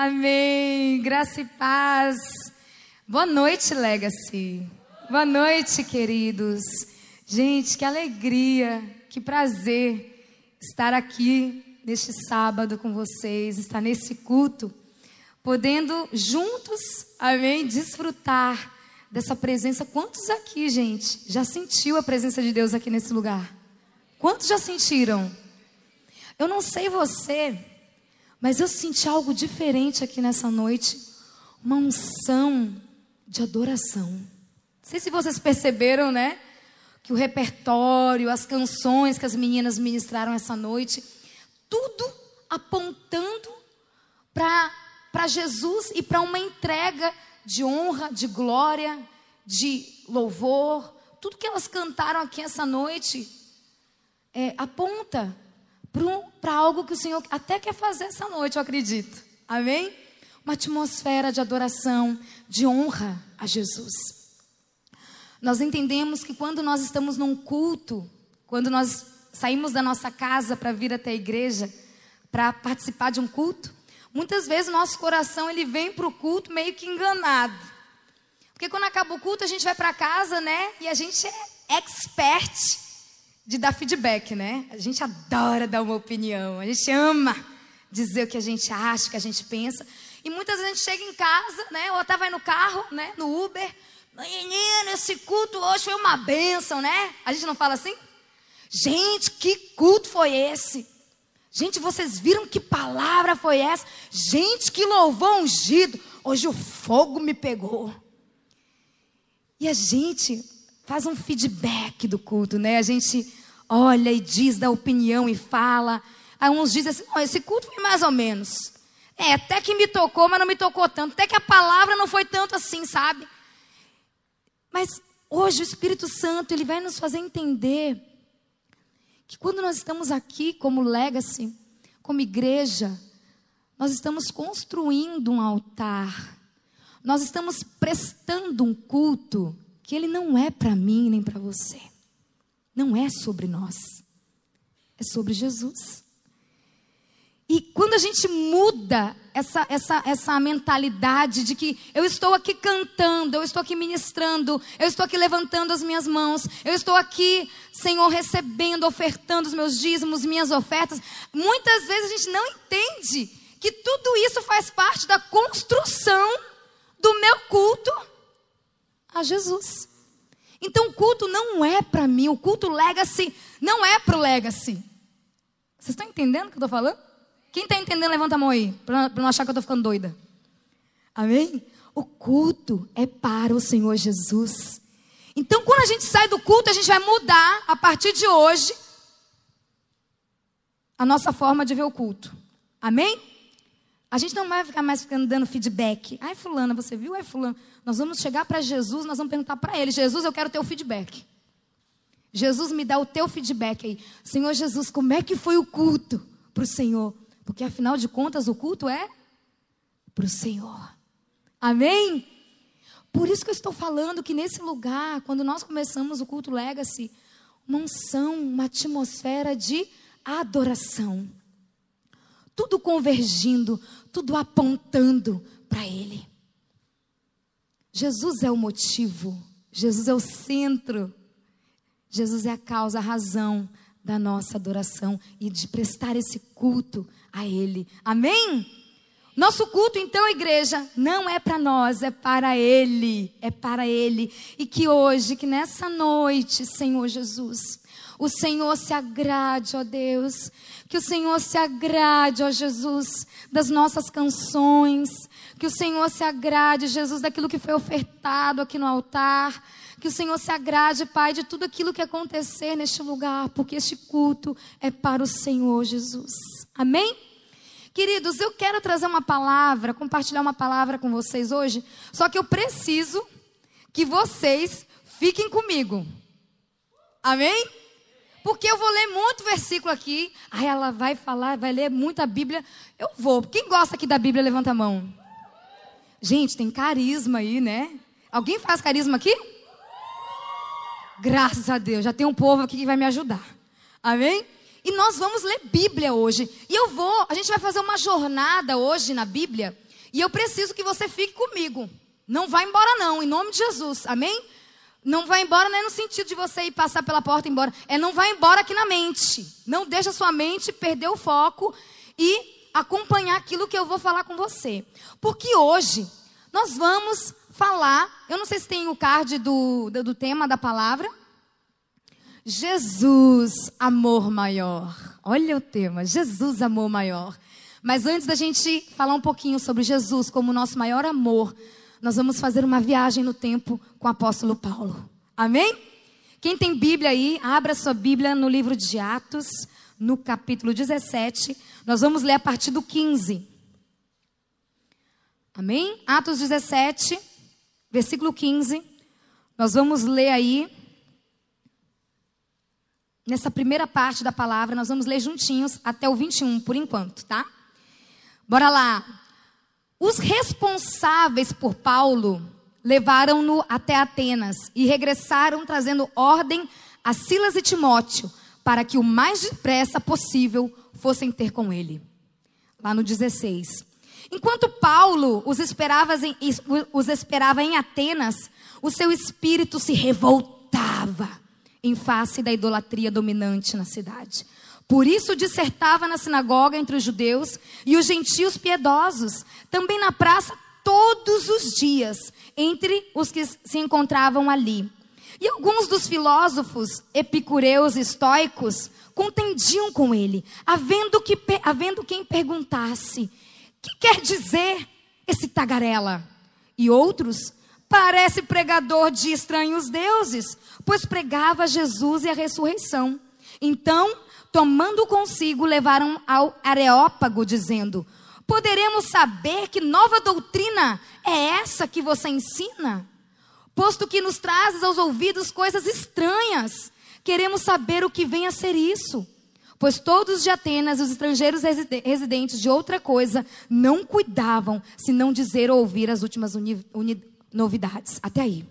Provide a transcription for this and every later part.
Amém. Graça e paz. Boa noite, Legacy. Boa noite, queridos. Gente, que alegria, que prazer estar aqui neste sábado com vocês, estar nesse culto, podendo juntos, amém, desfrutar dessa presença. Quantos aqui, gente, já sentiu a presença de Deus aqui nesse lugar? Quantos já sentiram? Eu não sei você, mas eu senti algo diferente aqui nessa noite. Uma unção de adoração. Não sei se vocês perceberam, né? Que o repertório, as canções que as meninas ministraram essa noite, tudo apontando para Jesus e para uma entrega de honra, de glória, de louvor. Tudo que elas cantaram aqui essa noite é, aponta para algo que o Senhor até quer fazer essa noite, eu acredito. Amém? Uma atmosfera de adoração, de honra a Jesus. Nós entendemos que quando nós estamos num culto, quando nós saímos da nossa casa para vir até a igreja, para participar de um culto, muitas vezes nosso coração ele vem para o culto meio que enganado. Porque quando acaba o culto, a gente vai para casa, né? E a gente é expert de dar feedback, né? A gente adora dar uma opinião, a gente ama dizer o que a gente acha, o que a gente pensa. E muitas vezes a gente chega em casa, né? Ou até vai no carro, né? No Uber. Menina, esse culto hoje foi uma bênção, né? A gente não fala assim? Gente, que culto foi esse? Gente, vocês viram que palavra foi essa? Gente, que louvor ungido. Hoje o fogo me pegou. E a gente faz um feedback do culto, né? A gente olha e diz, dá opinião e fala. Aí uns dizem assim: oh, esse culto foi mais ou menos. É, até que me tocou, mas não me tocou tanto. Até que a palavra não foi tanto assim, sabe? Mas hoje o Espírito Santo, ele vai nos fazer entender que quando nós estamos aqui como legacy, como igreja, nós estamos construindo um altar. Nós estamos prestando um culto que ele não é para mim nem para você. Não é sobre nós. É sobre Jesus. E quando a gente muda essa, essa, essa mentalidade de que eu estou aqui cantando, eu estou aqui ministrando, eu estou aqui levantando as minhas mãos, eu estou aqui, Senhor, recebendo, ofertando os meus dízimos, minhas ofertas, muitas vezes a gente não entende que tudo isso faz parte da construção do meu culto a Jesus. Então o culto não é para mim, o culto legacy não é para o legacy. Vocês estão entendendo o que eu estou falando? Quem está entendendo, levanta a mão aí, para não achar que eu estou ficando doida. Amém? O culto é para o Senhor Jesus. Então, quando a gente sai do culto, a gente vai mudar, a partir de hoje, a nossa forma de ver o culto. Amém? A gente não vai ficar mais ficando dando feedback. Ai, fulana, você viu? Ai, fulano. Nós vamos chegar para Jesus, nós vamos perguntar para ele: Jesus, eu quero o teu feedback. Jesus, me dá o teu feedback aí. Senhor Jesus, como é que foi o culto para o Senhor? Porque afinal de contas, o culto é para o Senhor. Amém? Por isso que eu estou falando que nesse lugar, quando nós começamos o culto Legacy, uma unção, uma atmosfera de adoração tudo convergindo, tudo apontando para Ele. Jesus é o motivo, Jesus é o centro, Jesus é a causa, a razão da nossa adoração e de prestar esse culto a Ele. Amém? Nosso culto, então, igreja, não é para nós, é para Ele, é para Ele. E que hoje, que nessa noite, Senhor Jesus, o Senhor se agrade, ó Deus. Que o Senhor se agrade, ó Jesus, das nossas canções. Que o Senhor se agrade, Jesus, daquilo que foi ofertado aqui no altar. Que o Senhor se agrade, Pai, de tudo aquilo que acontecer neste lugar, porque este culto é para o Senhor Jesus. Amém? Queridos, eu quero trazer uma palavra, compartilhar uma palavra com vocês hoje, só que eu preciso que vocês fiquem comigo. Amém? Porque eu vou ler muito versículo aqui. Aí ela vai falar, vai ler muita Bíblia. Eu vou. Quem gosta aqui da Bíblia, levanta a mão. Gente, tem carisma aí, né? Alguém faz carisma aqui? Graças a Deus, já tem um povo aqui que vai me ajudar. Amém? E nós vamos ler Bíblia hoje. E eu vou, a gente vai fazer uma jornada hoje na Bíblia E eu preciso que você fique comigo. Não vá embora, não, em nome de Jesus. Amém? Não vai embora não é no sentido de você ir passar pela porta e embora. É não vai embora aqui na mente. Não deixa sua mente perder o foco e acompanhar aquilo que eu vou falar com você. Porque hoje nós vamos falar. Eu não sei se tem o card do, do, do tema da palavra. Jesus, amor maior. Olha o tema, Jesus, amor maior. Mas antes da gente falar um pouquinho sobre Jesus como nosso maior amor, nós vamos fazer uma viagem no tempo com o apóstolo Paulo. Amém? Quem tem Bíblia aí, abra sua Bíblia no livro de Atos, no capítulo 17. Nós vamos ler a partir do 15. Amém? Atos 17, versículo 15. Nós vamos ler aí nessa primeira parte da palavra, nós vamos ler juntinhos até o 21 por enquanto, tá? Bora lá. Os responsáveis por Paulo levaram-no até Atenas e regressaram trazendo ordem a Silas e Timóteo para que o mais depressa possível fossem ter com ele. Lá no 16. Enquanto Paulo os esperava em, os esperava em Atenas, o seu espírito se revoltava em face da idolatria dominante na cidade. Por isso dissertava na sinagoga entre os judeus e os gentios piedosos, também na praça todos os dias, entre os que se encontravam ali. E alguns dos filósofos epicureus e estoicos contendiam com ele, havendo, que, havendo quem perguntasse: que quer dizer esse tagarela? E outros Parece pregador de estranhos deuses, pois pregava Jesus e a ressurreição. Então, tomando consigo, levaram ao Areópago, dizendo: Poderemos saber que nova doutrina é essa que você ensina? Posto que nos trazes aos ouvidos coisas estranhas, queremos saber o que vem a ser isso. Pois todos de Atenas, os estrangeiros residentes de outra coisa, não cuidavam, senão dizer ou ouvir as últimas novidades. Até aí.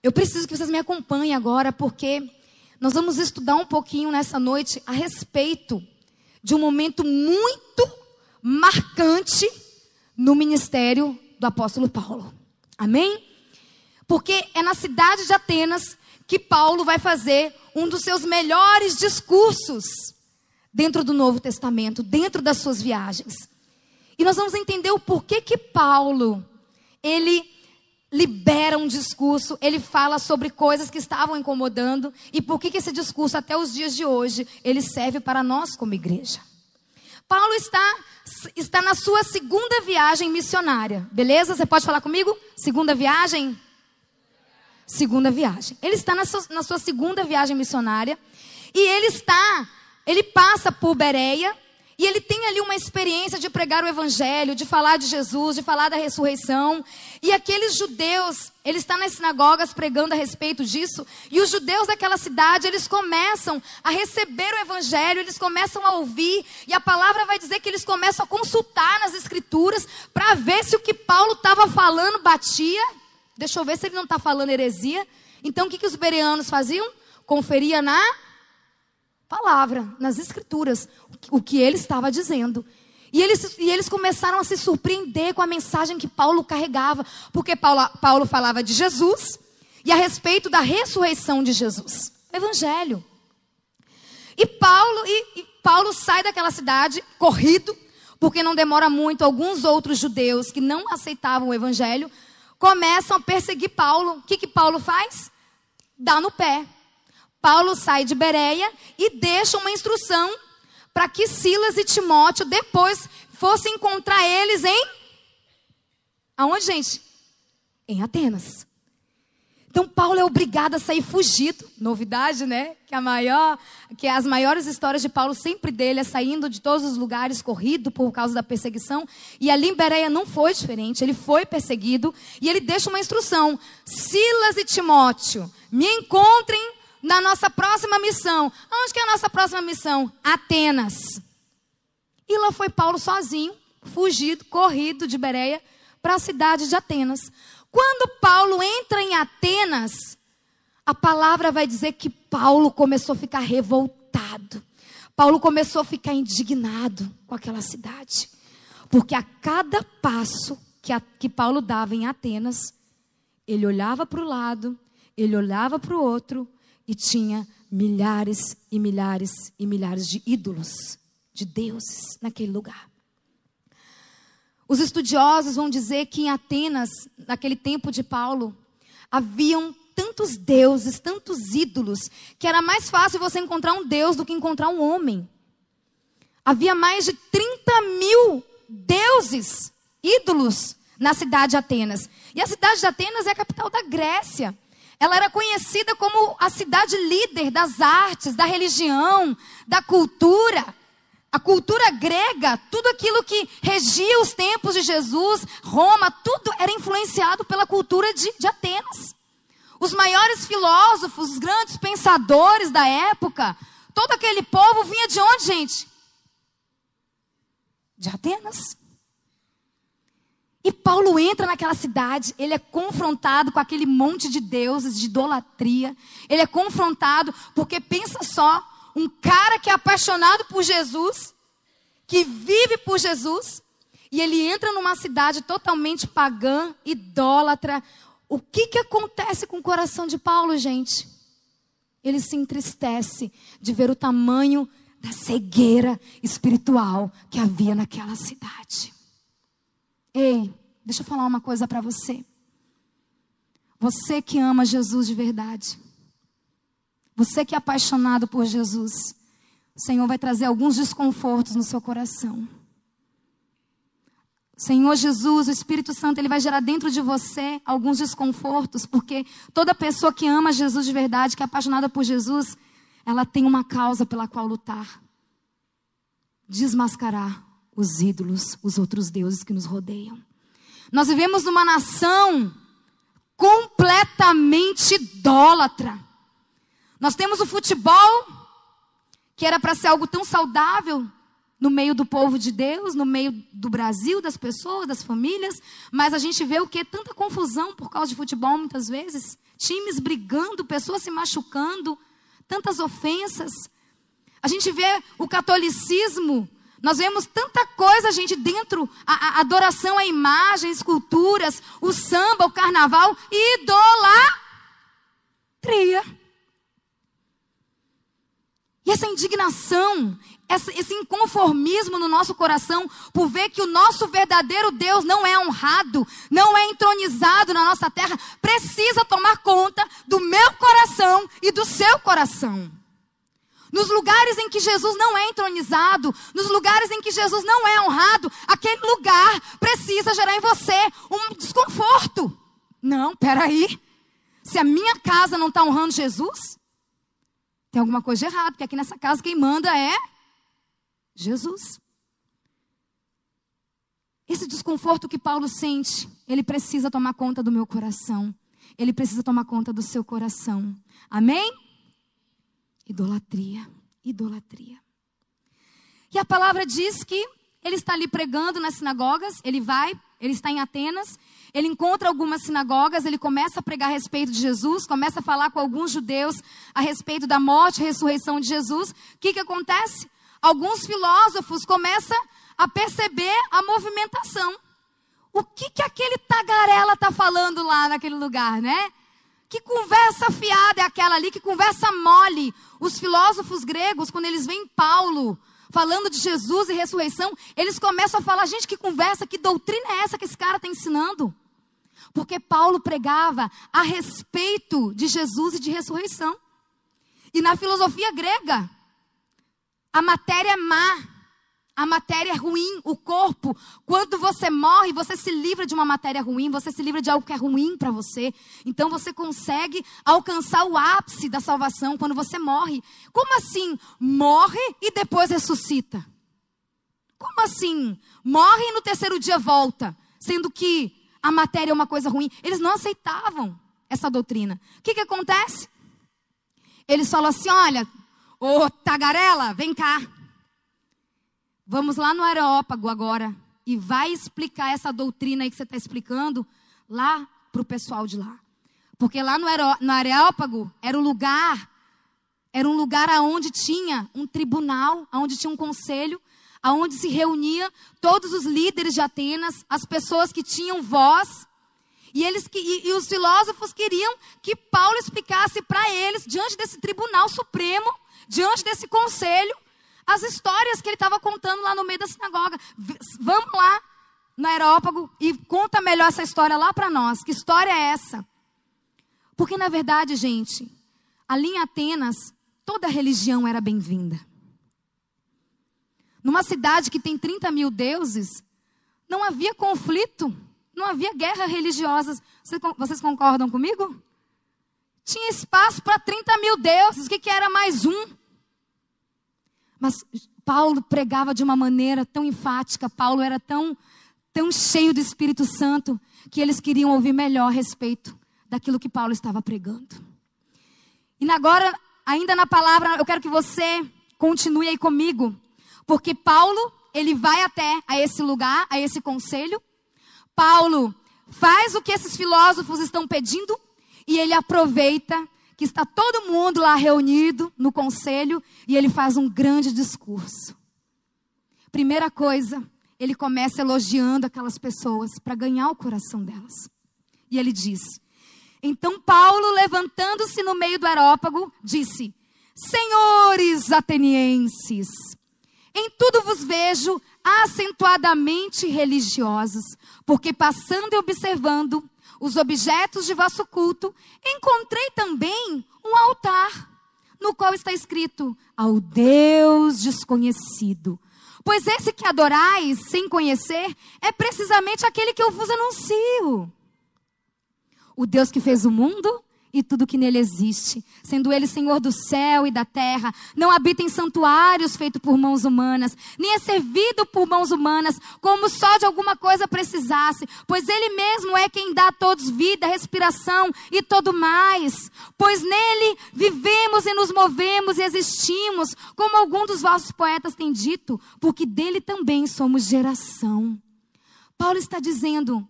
Eu preciso que vocês me acompanhem agora, porque nós vamos estudar um pouquinho nessa noite a respeito de um momento muito marcante no ministério do apóstolo Paulo. Amém? Porque é na cidade de Atenas que Paulo vai fazer um dos seus melhores discursos dentro do Novo Testamento, dentro das suas viagens. E nós vamos entender o porquê que Paulo ele libera um discurso, ele fala sobre coisas que estavam incomodando e por que, que esse discurso até os dias de hoje ele serve para nós como igreja. Paulo está está na sua segunda viagem missionária, beleza? Você pode falar comigo? Segunda viagem? Segunda viagem. Ele está na sua, na sua segunda viagem missionária e ele está, ele passa por Bereia, e ele tem ali uma experiência de pregar o evangelho, de falar de Jesus, de falar da ressurreição. E aqueles judeus, ele está nas sinagogas pregando a respeito disso, e os judeus daquela cidade, eles começam a receber o evangelho, eles começam a ouvir, e a palavra vai dizer que eles começam a consultar nas escrituras para ver se o que Paulo estava falando batia. Deixa eu ver se ele não está falando heresia. Então o que, que os bereanos faziam? Conferia na palavra, nas escrituras, o que ele estava dizendo. E eles, e eles começaram a se surpreender com a mensagem que Paulo carregava, porque Paulo, Paulo falava de Jesus e a respeito da ressurreição de Jesus. Evangelho. E Paulo, e, e Paulo sai daquela cidade corrido, porque não demora muito, alguns outros judeus que não aceitavam o evangelho começam a perseguir Paulo. O que, que Paulo faz? Dá no pé. Paulo sai de Bereia e deixa uma instrução para que Silas e Timóteo depois fossem encontrar eles em aonde, gente? Em Atenas. Então Paulo é obrigado a sair fugido. Novidade, né? Que a maior, que as maiores histórias de Paulo sempre dele é saindo de todos os lugares corrido por causa da perseguição. E ali em Bereia não foi diferente. Ele foi perseguido e ele deixa uma instrução: Silas e Timóteo, me encontrem na nossa próxima missão. Onde que é a nossa próxima missão? Atenas. E lá foi Paulo sozinho, fugido, corrido de Bereia para a cidade de Atenas. Quando Paulo entra em Atenas, a palavra vai dizer que Paulo começou a ficar revoltado. Paulo começou a ficar indignado com aquela cidade. Porque a cada passo que, a, que Paulo dava em Atenas, ele olhava para o lado, ele olhava para o outro e tinha milhares e milhares e milhares de ídolos, de deuses naquele lugar. Os estudiosos vão dizer que em Atenas, naquele tempo de Paulo, haviam tantos deuses, tantos ídolos, que era mais fácil você encontrar um Deus do que encontrar um homem. Havia mais de 30 mil deuses, ídolos, na cidade de Atenas. E a cidade de Atenas é a capital da Grécia. Ela era conhecida como a cidade líder das artes, da religião, da cultura. A cultura grega, tudo aquilo que regia os tempos de Jesus, Roma, tudo era influenciado pela cultura de, de Atenas. Os maiores filósofos, os grandes pensadores da época, todo aquele povo vinha de onde, gente? De Atenas. E Paulo entra naquela cidade, ele é confrontado com aquele monte de deuses, de idolatria. Ele é confrontado porque pensa só, um cara que é apaixonado por Jesus, que vive por Jesus, e ele entra numa cidade totalmente pagã, idólatra. O que que acontece com o coração de Paulo, gente? Ele se entristece de ver o tamanho da cegueira espiritual que havia naquela cidade. Ei, deixa eu falar uma coisa para você. Você que ama Jesus de verdade. Você que é apaixonado por Jesus. O Senhor vai trazer alguns desconfortos no seu coração. Senhor Jesus, o Espírito Santo, ele vai gerar dentro de você alguns desconfortos, porque toda pessoa que ama Jesus de verdade, que é apaixonada por Jesus, ela tem uma causa pela qual lutar. Desmascarar os ídolos, os outros deuses que nos rodeiam. Nós vivemos numa nação completamente idólatra. Nós temos o futebol, que era para ser algo tão saudável no meio do povo de Deus, no meio do Brasil, das pessoas, das famílias, mas a gente vê o que? Tanta confusão por causa de futebol muitas vezes. Times brigando, pessoas se machucando, tantas ofensas. A gente vê o catolicismo nós vemos tanta coisa, gente, dentro, a, a adoração a imagens, esculturas, o samba, o carnaval, idolatria. E essa indignação, essa, esse inconformismo no nosso coração, por ver que o nosso verdadeiro Deus não é honrado, não é entronizado na nossa terra, precisa tomar conta do meu coração e do seu coração. Nos lugares em que Jesus não é entronizado, nos lugares em que Jesus não é honrado, aquele lugar precisa gerar em você um desconforto. Não, peraí. Se a minha casa não está honrando Jesus, tem alguma coisa de errado, porque aqui nessa casa quem manda é Jesus. Esse desconforto que Paulo sente, ele precisa tomar conta do meu coração. Ele precisa tomar conta do seu coração. Amém? Idolatria, idolatria. E a palavra diz que ele está ali pregando nas sinagogas, ele vai, ele está em Atenas, ele encontra algumas sinagogas, ele começa a pregar a respeito de Jesus, começa a falar com alguns judeus a respeito da morte e ressurreição de Jesus. O que, que acontece? Alguns filósofos começam a perceber a movimentação. O que, que aquele tagarela está falando lá naquele lugar, né? Que conversa fiada é aquela ali, que conversa mole. Os filósofos gregos, quando eles veem Paulo falando de Jesus e ressurreição, eles começam a falar: gente, que conversa, que doutrina é essa que esse cara está ensinando? Porque Paulo pregava a respeito de Jesus e de ressurreição. E na filosofia grega, a matéria é má. A matéria ruim, o corpo. Quando você morre, você se livra de uma matéria ruim, você se livra de algo que é ruim para você. Então você consegue alcançar o ápice da salvação quando você morre. Como assim? Morre e depois ressuscita. Como assim? Morre e no terceiro dia volta, sendo que a matéria é uma coisa ruim. Eles não aceitavam essa doutrina. O que, que acontece? Eles falam assim: olha, ô tagarela, vem cá. Vamos lá no Areópago agora e vai explicar essa doutrina aí que você está explicando lá para o pessoal de lá. Porque lá no, no Areópago era um lugar, era um lugar aonde tinha um tribunal, aonde tinha um conselho, aonde se reunia todos os líderes de Atenas, as pessoas que tinham voz. E, eles, e, e os filósofos queriam que Paulo explicasse para eles, diante desse tribunal supremo, diante desse conselho, as histórias que ele estava contando lá no meio da sinagoga. Vamos lá no aerópago e conta melhor essa história lá para nós. Que história é essa? Porque, na verdade, gente, ali em Atenas, toda religião era bem-vinda. Numa cidade que tem 30 mil deuses, não havia conflito, não havia guerra religiosa. Vocês concordam comigo? Tinha espaço para 30 mil deuses, o que, que era mais um? Mas Paulo pregava de uma maneira tão enfática, Paulo era tão, tão cheio do Espírito Santo, que eles queriam ouvir melhor a respeito daquilo que Paulo estava pregando. E agora, ainda na palavra, eu quero que você continue aí comigo, porque Paulo, ele vai até a esse lugar, a esse conselho. Paulo faz o que esses filósofos estão pedindo e ele aproveita que está todo mundo lá reunido no conselho e ele faz um grande discurso. Primeira coisa, ele começa elogiando aquelas pessoas para ganhar o coração delas. E ele diz: Então Paulo, levantando-se no meio do aerópago, disse: Senhores atenienses, em tudo vos vejo acentuadamente religiosos, porque passando e observando os objetos de vosso culto, encontrei também um altar, no qual está escrito: Ao Deus desconhecido. Pois esse que adorais sem conhecer é precisamente aquele que eu vos anuncio. O Deus que fez o mundo e tudo que nele existe, sendo ele Senhor do céu e da terra, não habita em santuários feitos por mãos humanas, nem é servido por mãos humanas, como só de alguma coisa precisasse, pois ele mesmo é quem dá a todos vida, respiração e todo mais. Pois nele vivemos e nos movemos e existimos, como algum dos vossos poetas tem dito, porque dele também somos geração. Paulo está dizendo,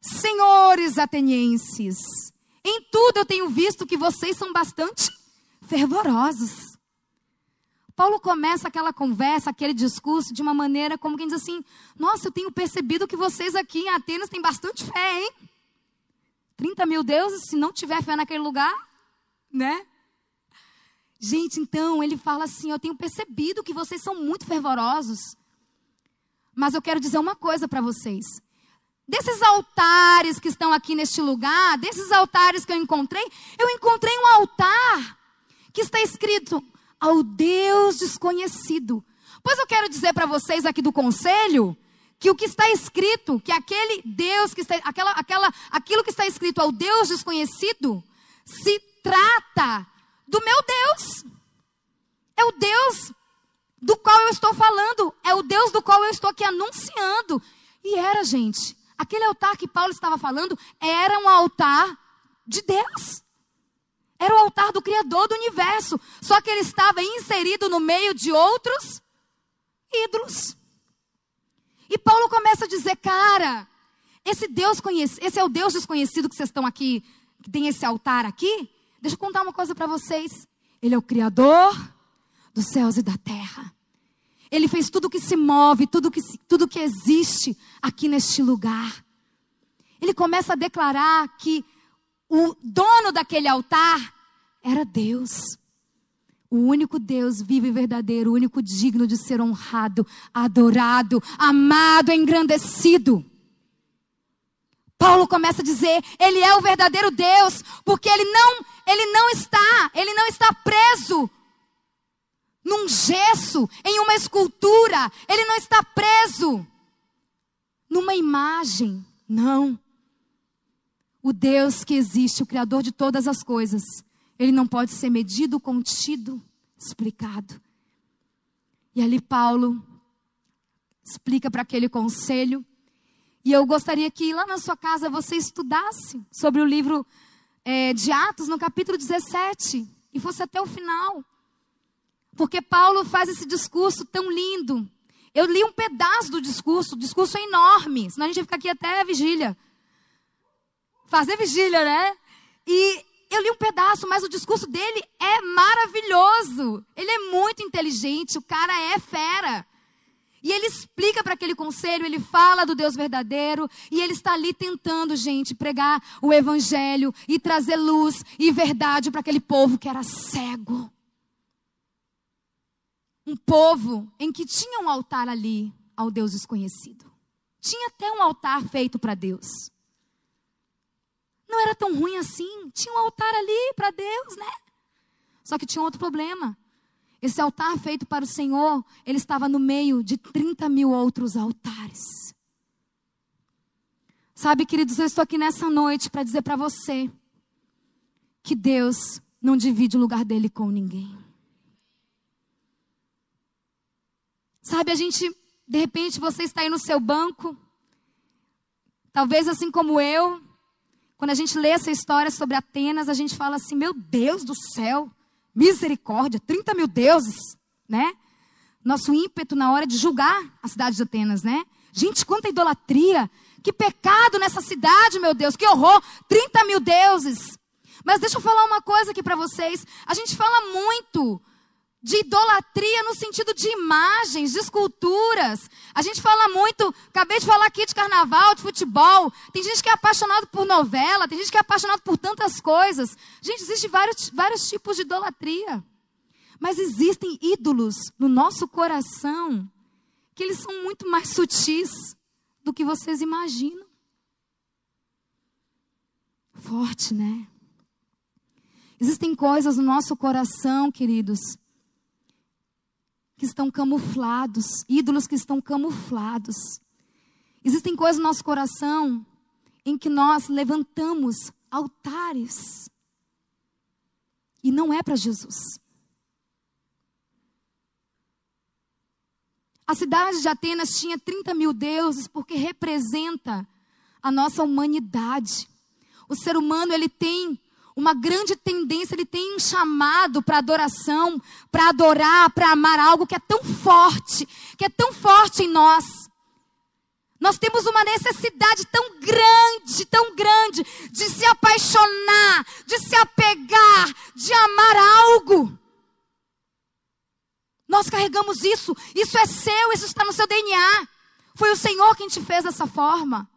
senhores atenienses, em tudo eu tenho visto que vocês são bastante fervorosos. Paulo começa aquela conversa, aquele discurso de uma maneira como quem diz assim: Nossa, eu tenho percebido que vocês aqui em Atenas têm bastante fé, hein? 30 mil deuses, se não tiver fé naquele lugar, né? Gente, então ele fala assim: Eu tenho percebido que vocês são muito fervorosos. Mas eu quero dizer uma coisa para vocês: Desses altares que estão aqui neste lugar, desses altares que eu encontrei, eu encontrei um altar que está escrito ao Deus desconhecido. Pois eu quero dizer para vocês aqui do conselho que o que está escrito, que aquele Deus que está, aquela, aquela, aquilo que está escrito ao Deus desconhecido, se trata do meu Deus. É o Deus do qual eu estou falando, é o Deus do qual eu estou aqui anunciando. E era, gente, Aquele altar que Paulo estava falando era um altar de Deus. Era o altar do Criador do universo. Só que ele estava inserido no meio de outros ídolos. E Paulo começa a dizer, cara, esse Deus conhece, esse é o Deus desconhecido que vocês estão aqui, que tem esse altar aqui. Deixa eu contar uma coisa para vocês. Ele é o Criador dos céus e da terra. Ele fez tudo que se move, tudo que, tudo que existe aqui neste lugar. Ele começa a declarar que o dono daquele altar era Deus. O único Deus vivo e verdadeiro, o único digno de ser honrado, adorado, amado, engrandecido. Paulo começa a dizer, ele é o verdadeiro Deus, porque ele não, ele não está, ele não está preso num gesso, em uma escultura. Ele não está preso numa imagem. Não. O Deus que existe, o Criador de todas as coisas, ele não pode ser medido, contido, explicado. E ali Paulo explica para aquele conselho. E eu gostaria que lá na sua casa você estudasse sobre o livro é, de Atos, no capítulo 17, e fosse até o final. Porque Paulo faz esse discurso tão lindo. Eu li um pedaço do discurso, o discurso é enorme, senão a gente vai ficar aqui até a vigília. Fazer vigília, né? E eu li um pedaço, mas o discurso dele é maravilhoso. Ele é muito inteligente, o cara é fera. E ele explica para aquele conselho, ele fala do Deus verdadeiro, e ele está ali tentando, gente, pregar o evangelho e trazer luz e verdade para aquele povo que era cego. Um povo em que tinha um altar ali ao Deus desconhecido. Tinha até um altar feito para Deus. Não era tão ruim assim. Tinha um altar ali para Deus, né? Só que tinha outro problema. Esse altar feito para o Senhor, ele estava no meio de 30 mil outros altares. Sabe, queridos, eu estou aqui nessa noite para dizer para você que Deus não divide o lugar dele com ninguém. Sabe, a gente, de repente, você está aí no seu banco, talvez assim como eu, quando a gente lê essa história sobre Atenas, a gente fala assim: meu Deus do céu, Misericórdia, 30 mil deuses, né? Nosso ímpeto na hora de julgar a cidade de Atenas, né? Gente, quanta idolatria! Que pecado nessa cidade, meu Deus, que horror! 30 mil deuses. Mas deixa eu falar uma coisa aqui para vocês. A gente fala muito de idolatria no sentido de imagens, de esculturas. A gente fala muito, acabei de falar aqui de carnaval, de futebol. Tem gente que é apaixonado por novela, tem gente que é apaixonado por tantas coisas. Gente, existem vários, vários tipos de idolatria. Mas existem ídolos no nosso coração que eles são muito mais sutis do que vocês imaginam. Forte, né? Existem coisas no nosso coração, queridos, que estão camuflados, ídolos que estão camuflados. Existem coisas no nosso coração em que nós levantamos altares. E não é para Jesus. A cidade de Atenas tinha 30 mil deuses porque representa a nossa humanidade. O ser humano ele tem uma grande tendência, ele tem um chamado para adoração, para adorar, para amar algo que é tão forte, que é tão forte em nós. Nós temos uma necessidade tão grande, tão grande, de se apaixonar, de se apegar, de amar algo. Nós carregamos isso, isso é seu, isso está no seu DNA. Foi o Senhor quem te fez dessa forma.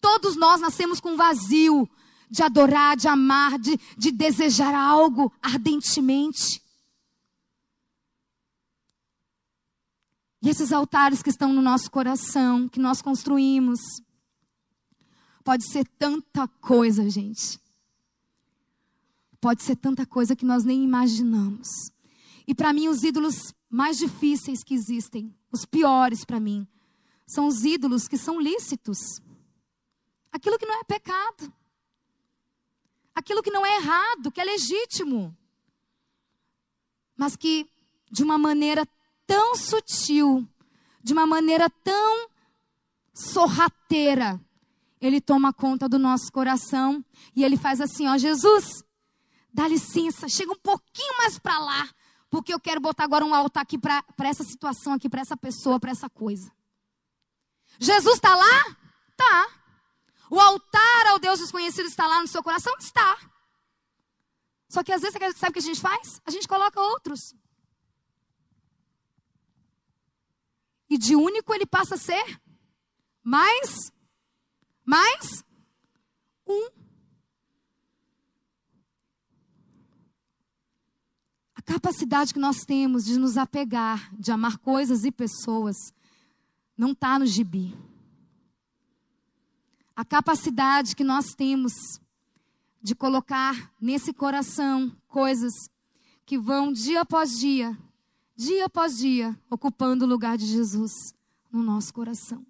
Todos nós nascemos com vazio, de adorar, de amar, de, de desejar algo ardentemente. E esses altares que estão no nosso coração, que nós construímos, pode ser tanta coisa, gente. Pode ser tanta coisa que nós nem imaginamos. E para mim, os ídolos mais difíceis que existem, os piores para mim, são os ídolos que são lícitos. Aquilo que não é pecado aquilo que não é errado, que é legítimo, mas que de uma maneira tão sutil, de uma maneira tão sorrateira, ele toma conta do nosso coração e ele faz assim, ó, Jesus, dá licença, chega um pouquinho mais para lá, porque eu quero botar agora um altar aqui para essa situação aqui, para essa pessoa, para essa coisa. Jesus está lá? Tá. O altar ao Deus desconhecido está lá no seu coração? Está. Só que às vezes, sabe o que a gente faz? A gente coloca outros. E de único ele passa a ser mais, mais um. A capacidade que nós temos de nos apegar, de amar coisas e pessoas, não está no gibi a capacidade que nós temos de colocar nesse coração coisas que vão dia após dia, dia após dia, ocupando o lugar de Jesus no nosso coração.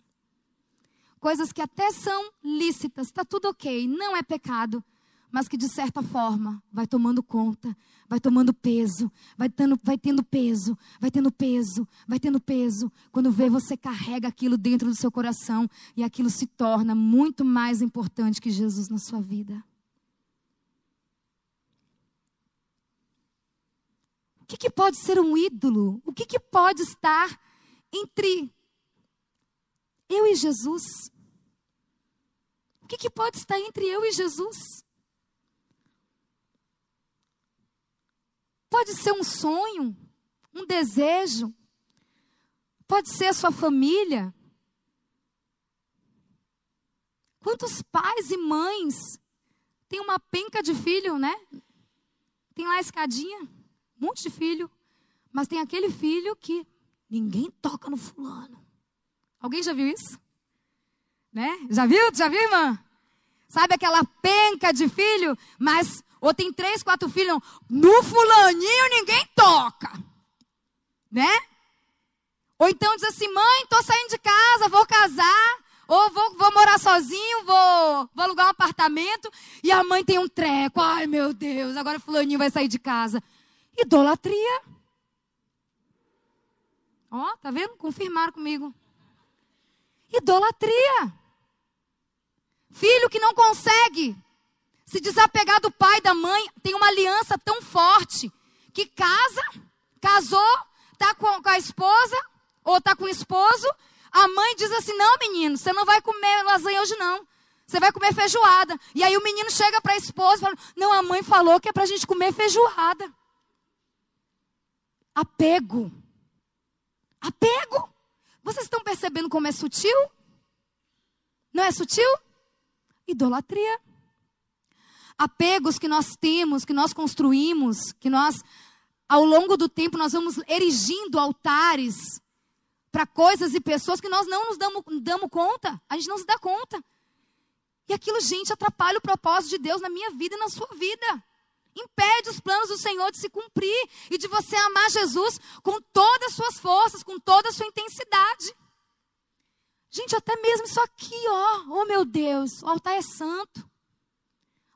Coisas que até são lícitas, está tudo ok, não é pecado, mas que de certa forma vai tomando conta, vai tomando peso, vai tendo, vai tendo peso, vai tendo peso, vai tendo peso. Quando vê, você carrega aquilo dentro do seu coração e aquilo se torna muito mais importante que Jesus na sua vida. O que, que pode ser um ídolo? O que, que pode estar entre eu e Jesus? O que, que pode estar entre eu e Jesus? Pode ser um sonho, um desejo. Pode ser a sua família. Quantos pais e mães têm uma penca de filho, né? Tem lá a escadinha, um monte de filho, mas tem aquele filho que ninguém toca no fulano. Alguém já viu isso? Né? Já viu? Já viu, irmã? Sabe aquela penca de filho, mas ou tem três, quatro filhos, no fulaninho ninguém toca. Né? Ou então diz assim, mãe, tô saindo de casa, vou casar, ou vou, vou morar sozinho, vou, vou alugar um apartamento, e a mãe tem um treco. Ai, meu Deus, agora fulaninho vai sair de casa. Idolatria. Ó, tá vendo? Confirmaram comigo. Idolatria. Filho que não consegue se desapegar do pai, da mãe, tem uma aliança tão forte que casa, casou, tá com, com a esposa ou tá com o esposo, a mãe diz assim: "Não, menino, você não vai comer lasanha hoje não. Você vai comer feijoada". E aí o menino chega para a esposa e fala: "Não, a mãe falou que é para a gente comer feijoada". Apego. Apego. Vocês estão percebendo como é sutil? Não é sutil? Idolatria apegos que nós temos, que nós construímos, que nós, ao longo do tempo, nós vamos erigindo altares para coisas e pessoas que nós não nos damos, damos conta, a gente não se dá conta. E aquilo, gente, atrapalha o propósito de Deus na minha vida e na sua vida. Impede os planos do Senhor de se cumprir e de você amar Jesus com todas as suas forças, com toda a sua intensidade. Gente, até mesmo isso aqui, ó. Oh, meu Deus, o altar é santo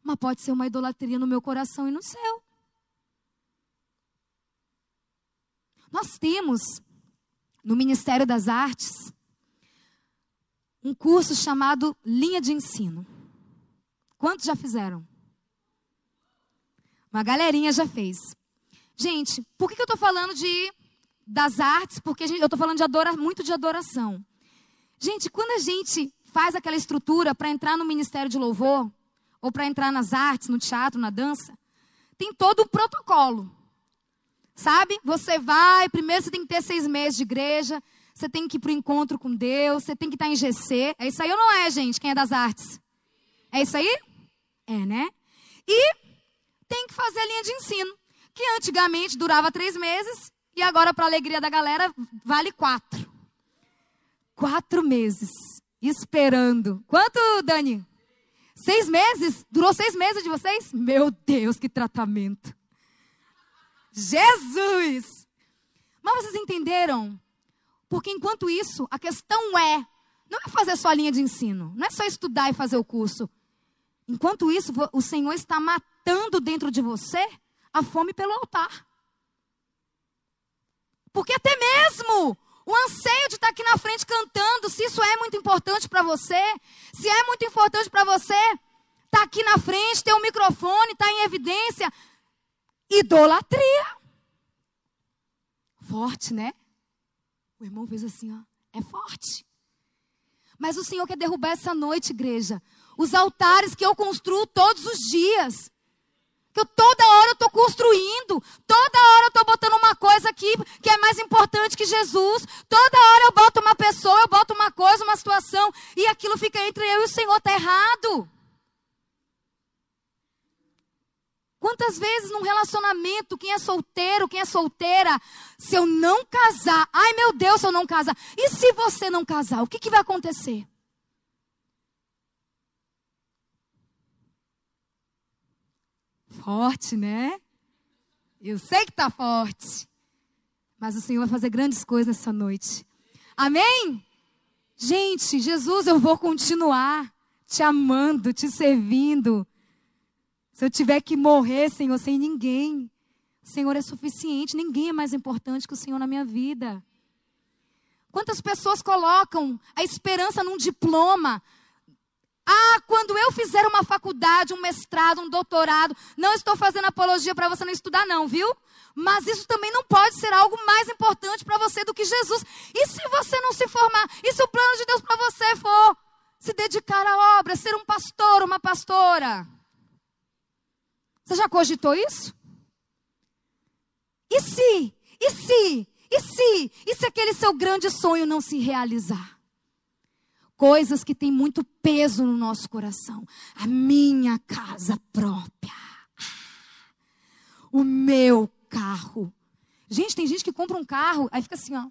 mas pode ser uma idolatria no meu coração e no seu. Nós temos no Ministério das Artes um curso chamado Linha de Ensino. Quantos já fizeram? Uma galerinha já fez. Gente, por que, eu estou falando de das artes? Porque eu estou falando de adora, muito de adoração. Gente, quando a gente faz aquela estrutura para entrar no Ministério de Louvor, ou para entrar nas artes, no teatro, na dança, tem todo o protocolo. Sabe? Você vai, primeiro você tem que ter seis meses de igreja, você tem que ir para o encontro com Deus, você tem que estar em GC. É isso aí ou não é, gente? Quem é das artes? É isso aí? É, né? E tem que fazer a linha de ensino, que antigamente durava três meses e agora, para alegria da galera, vale quatro. Quatro meses esperando. Quanto, Dani? Seis meses? Durou seis meses de vocês? Meu Deus, que tratamento. Jesus! Mas vocês entenderam? Porque enquanto isso, a questão é, não é fazer só a linha de ensino, não é só estudar e fazer o curso. Enquanto isso, o Senhor está matando dentro de você a fome pelo altar. Porque até mesmo o anseio de estar aqui na frente cantando, se isso é muito importante para você, se é muito importante para você estar tá aqui na frente, ter um microfone, estar tá em evidência, idolatria. Forte, né? O irmão fez assim, ó, é forte. Mas o Senhor quer derrubar essa noite, igreja, os altares que eu construo todos os dias. Que eu, toda hora eu estou construindo, toda hora eu estou botando uma coisa aqui que é mais importante que Jesus. Toda hora eu boto uma pessoa, eu boto uma coisa, uma situação, e aquilo fica entre eu e o Senhor, está errado. Quantas vezes num relacionamento, quem é solteiro, quem é solteira, se eu não casar, ai meu Deus, se eu não casar, e se você não casar, o que, que vai acontecer? Forte, né? Eu sei que está forte. Mas o Senhor vai fazer grandes coisas essa noite. Amém? Gente, Jesus, eu vou continuar te amando, te servindo. Se eu tiver que morrer, Senhor, sem ninguém, o Senhor é suficiente. Ninguém é mais importante que o Senhor na minha vida. Quantas pessoas colocam a esperança num diploma, ah, quando eu fizer uma faculdade, um mestrado, um doutorado, não estou fazendo apologia para você não estudar, não, viu? Mas isso também não pode ser algo mais importante para você do que Jesus. E se você não se formar? E se o plano de Deus para você for se dedicar à obra, ser um pastor, uma pastora? Você já cogitou isso? E se? E se? E se, e se aquele seu grande sonho não se realizar? Coisas que têm muito peso no nosso coração. A minha casa própria. O meu carro. Gente, tem gente que compra um carro, aí fica assim, ó.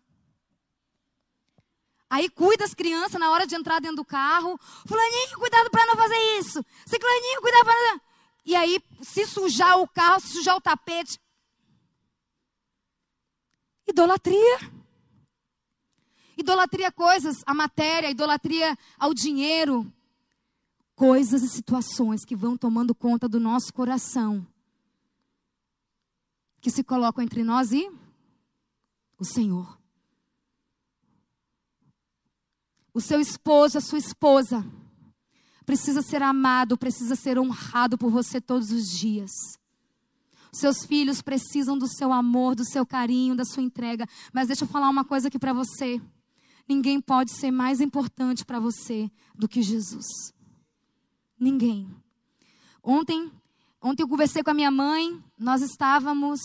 Aí cuida das crianças na hora de entrar dentro do carro. Fulaninho, cuidado para não fazer isso. Ciclaninho, cuidado para. E aí, se sujar o carro, se sujar o tapete. Idolatria. Idolatria a coisas, a matéria, idolatria ao dinheiro. Coisas e situações que vão tomando conta do nosso coração. Que se colocam entre nós e o Senhor. O seu esposo, a sua esposa, precisa ser amado, precisa ser honrado por você todos os dias. Seus filhos precisam do seu amor, do seu carinho, da sua entrega. Mas deixa eu falar uma coisa aqui para você. Ninguém pode ser mais importante para você do que Jesus. Ninguém. Ontem, ontem eu conversei com a minha mãe, nós estávamos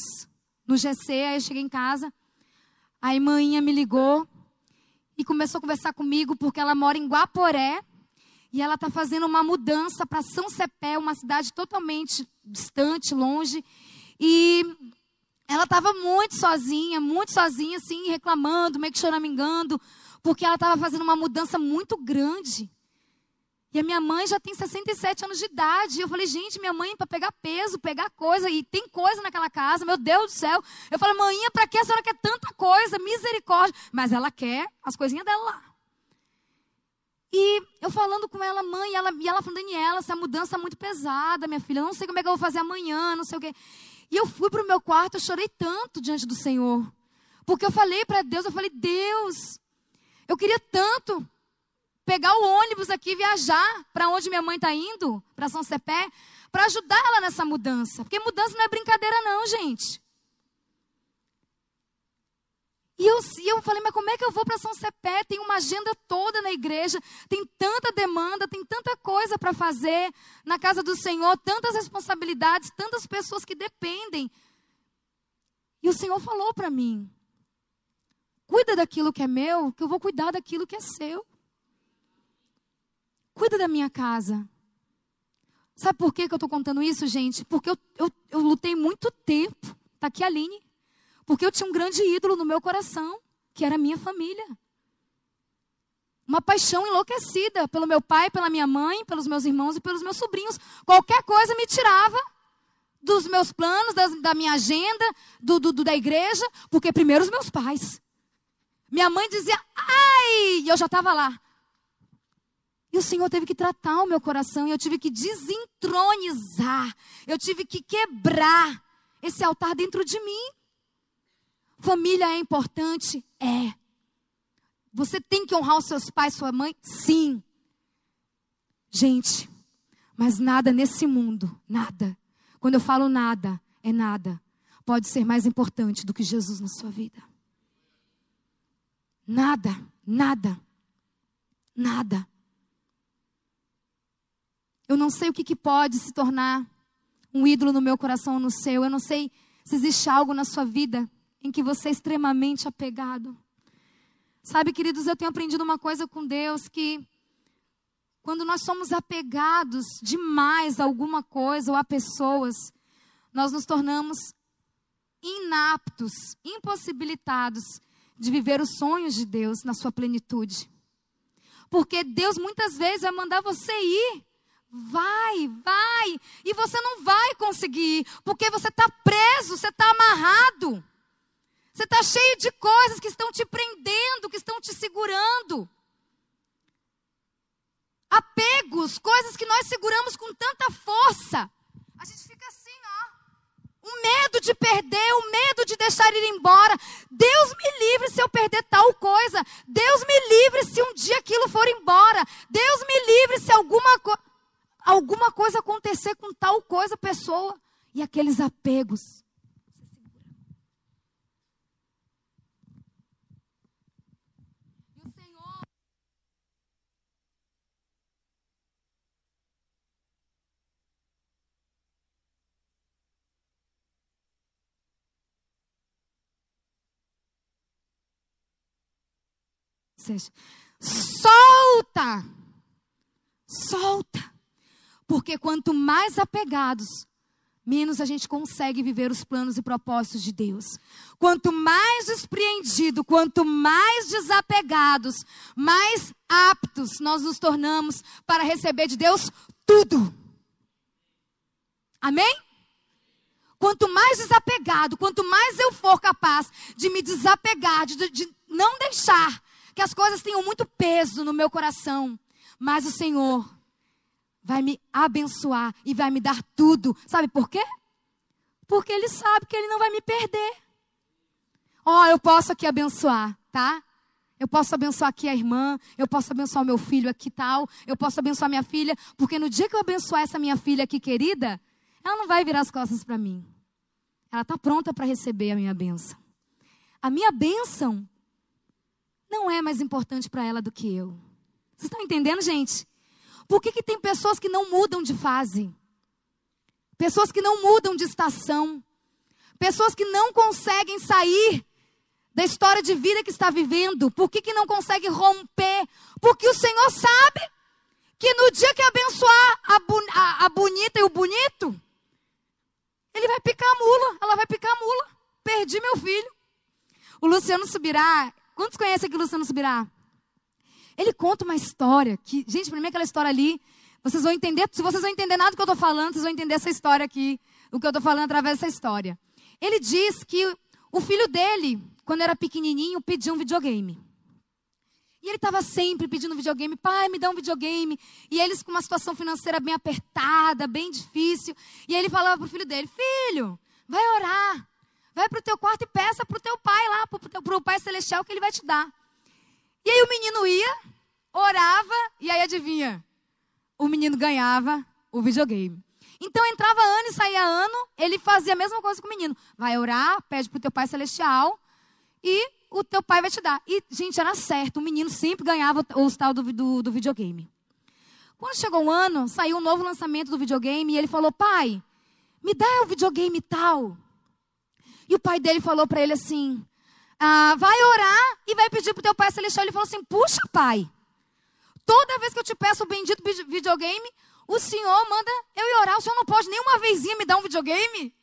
no GC, aí eu cheguei em casa. Aí manhã me ligou e começou a conversar comigo porque ela mora em Guaporé e ela está fazendo uma mudança para São Cepé, uma cidade totalmente distante, longe. E ela estava muito sozinha, muito sozinha, assim, reclamando, meio que choramingando, porque ela estava fazendo uma mudança muito grande. E a minha mãe já tem 67 anos de idade. Eu falei, gente, minha mãe para pegar peso, pegar coisa, e tem coisa naquela casa, meu Deus do céu. Eu falei, mãe, para que a senhora quer tanta coisa? Misericórdia. Mas ela quer as coisinhas dela lá. E eu falando com ela, mãe, e ela, e ela falando, Daniela, essa mudança é muito pesada, minha filha. Eu não sei como é que eu vou fazer amanhã, não sei o quê. E eu fui para o meu quarto, eu chorei tanto diante do Senhor. Porque eu falei para Deus, eu falei, Deus, eu queria tanto pegar o ônibus aqui viajar para onde minha mãe está indo, para São Cepé, para ajudar ela nessa mudança. Porque mudança não é brincadeira, não, gente. E eu, e eu falei, mas como é que eu vou para São Cepé? Tem uma agenda toda na igreja, tem tanta demanda, tem tanta coisa para fazer na casa do Senhor, tantas responsabilidades, tantas pessoas que dependem. E o Senhor falou para mim: cuida daquilo que é meu, que eu vou cuidar daquilo que é seu. Cuida da minha casa. Sabe por que, que eu estou contando isso, gente? Porque eu, eu, eu lutei muito tempo. Está aqui a Aline. Porque eu tinha um grande ídolo no meu coração, que era a minha família. Uma paixão enlouquecida pelo meu pai, pela minha mãe, pelos meus irmãos e pelos meus sobrinhos. Qualquer coisa me tirava dos meus planos, das, da minha agenda, do, do, do, da igreja, porque primeiro os meus pais. Minha mãe dizia, ai, e eu já estava lá. E o Senhor teve que tratar o meu coração, e eu tive que desentronizar, eu tive que quebrar esse altar dentro de mim. Família é importante? É. Você tem que honrar os seus pais, sua mãe? Sim. Gente, mas nada nesse mundo, nada. Quando eu falo nada, é nada. Pode ser mais importante do que Jesus na sua vida. Nada, nada, nada. Eu não sei o que, que pode se tornar um ídolo no meu coração ou no seu. Eu não sei se existe algo na sua vida em que você é extremamente apegado. Sabe, queridos, eu tenho aprendido uma coisa com Deus que quando nós somos apegados demais a alguma coisa ou a pessoas, nós nos tornamos inaptos, impossibilitados de viver os sonhos de Deus na sua plenitude. Porque Deus muitas vezes vai mandar você ir. Vai, vai. E você não vai conseguir, porque você está preso, você está amarrado. Você está cheio de coisas que estão te prendendo, que estão te segurando. Apegos, coisas que nós seguramos com tanta força. A gente fica assim. O medo de perder, o medo de deixar ir embora. Deus me livre se eu perder tal coisa. Deus me livre se um dia aquilo for embora. Deus me livre se alguma, co alguma coisa acontecer com tal coisa, pessoa. E aqueles apegos Solta! Solta! Porque quanto mais apegados, menos a gente consegue viver os planos e propósitos de Deus. Quanto mais despreendido, quanto mais desapegados, mais aptos nós nos tornamos para receber de Deus tudo. Amém? Quanto mais desapegado, quanto mais eu for capaz de me desapegar, de, de não deixar que as coisas tenham muito peso no meu coração, mais o Senhor vai me abençoar e vai me dar tudo. Sabe por quê? Porque Ele sabe que Ele não vai me perder. Ó, oh, eu posso aqui abençoar, tá? Eu posso abençoar aqui a irmã, eu posso abençoar o meu filho aqui tal, eu posso abençoar minha filha, porque no dia que eu abençoar essa minha filha aqui querida, ela não vai virar as costas para mim. Ela está pronta para receber a minha bênção. A minha bênção não é mais importante para ela do que eu. Vocês estão entendendo, gente? Por que, que tem pessoas que não mudam de fase? Pessoas que não mudam de estação. Pessoas que não conseguem sair da história de vida que está vivendo. Por que, que não consegue romper? Porque o Senhor sabe que no dia que abençoar a, a, a bonita e o bonito, ele vai picar a mula, ela vai picar a mula. Perdi meu filho. O Luciano Subirá, quantos conhecem aqui o Luciano Subirá? Ele conta uma história que, gente, para mim aquela história ali, vocês vão entender, se vocês não entender nada do que eu estou falando, vocês vão entender essa história aqui, o que eu estou falando através dessa história. Ele diz que o filho dele, quando era pequenininho, pediu um videogame. E ele estava sempre pedindo videogame, pai, me dá um videogame. E eles com uma situação financeira bem apertada, bem difícil. E ele falava para o filho dele, filho, vai orar. Vai para o teu quarto e peça para o teu pai lá, para o pai celestial que ele vai te dar. E aí o menino ia, orava, e aí adivinha? O menino ganhava o videogame. Então entrava ano e saía ano, ele fazia a mesma coisa com o menino. Vai orar, pede para o teu pai celestial e o teu pai vai te dar. E, gente, era certo, o menino sempre ganhava o, tal do, do, do videogame. Quando chegou o ano, saiu um novo lançamento do videogame e ele falou: pai, me dá o videogame tal. E o pai dele falou para ele assim: ah, vai orar e vai pedir para o teu pai celestial. Ele falou assim: puxa, pai, toda vez que eu te peço o bendito videogame, o senhor manda eu ir orar. O senhor não pode nenhuma vezinha me dar um videogame?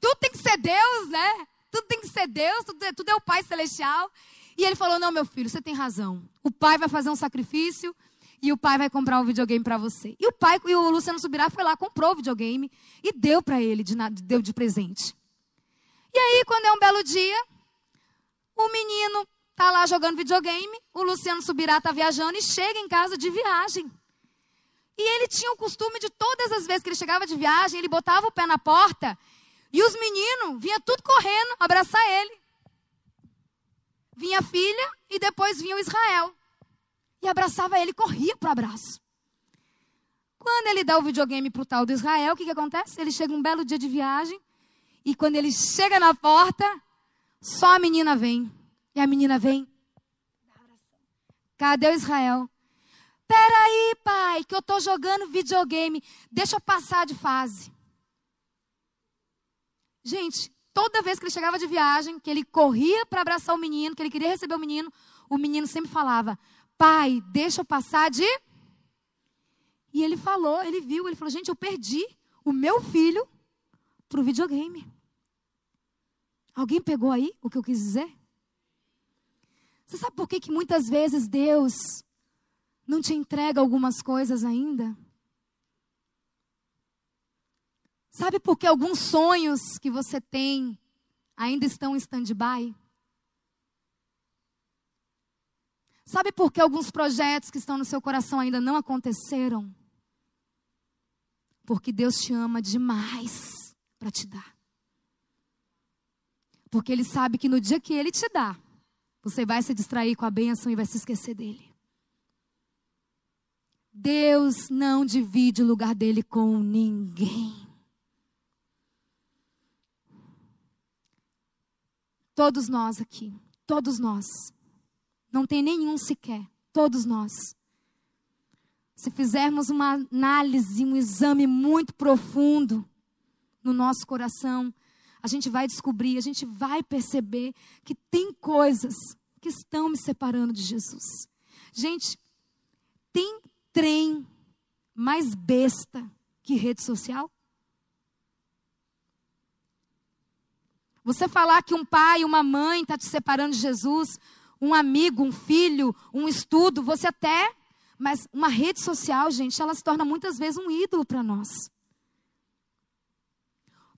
Tudo tem que ser Deus, né? Tudo tem que ser Deus, tudo é, tudo é o Pai Celestial. E ele falou: Não, meu filho, você tem razão. O pai vai fazer um sacrifício e o pai vai comprar um videogame para você. E o pai e o Luciano Subirá foi lá, comprou o videogame e deu para ele, de, deu de presente. E aí, quando é um belo dia, o menino tá lá jogando videogame, o Luciano Subirá tá viajando e chega em casa de viagem. E ele tinha o costume de todas as vezes que ele chegava de viagem, ele botava o pé na porta e os meninos vinha tudo correndo abraçar ele. Vinha a filha e depois vinha o Israel. E abraçava ele, corria para o abraço. Quando ele dá o videogame para o tal do Israel, o que, que acontece? Ele chega um belo dia de viagem e quando ele chega na porta, só a menina vem. E a menina vem. Cadê o Israel? Peraí, pai, que eu tô jogando videogame. Deixa eu passar de fase. Gente, toda vez que ele chegava de viagem, que ele corria para abraçar o menino, que ele queria receber o menino, o menino sempre falava: Pai, deixa eu passar de. E ele falou, ele viu, ele falou: Gente, eu perdi o meu filho para o videogame. Alguém pegou aí o que eu quis dizer? Você sabe por que, que muitas vezes Deus não te entrega algumas coisas ainda? Sabe por que alguns sonhos que você tem ainda estão em stand-by? Sabe por que alguns projetos que estão no seu coração ainda não aconteceram? Porque Deus te ama demais para te dar. Porque Ele sabe que no dia que Ele te dá, você vai se distrair com a bênção e vai se esquecer dele. Deus não divide o lugar dele com ninguém. Todos nós aqui, todos nós. Não tem nenhum sequer, todos nós. Se fizermos uma análise, um exame muito profundo no nosso coração, a gente vai descobrir, a gente vai perceber que tem coisas que estão me separando de Jesus. Gente, tem trem mais besta que rede social? Você falar que um pai, uma mãe está te separando de Jesus, um amigo, um filho, um estudo, você até. Mas uma rede social, gente, ela se torna muitas vezes um ídolo para nós.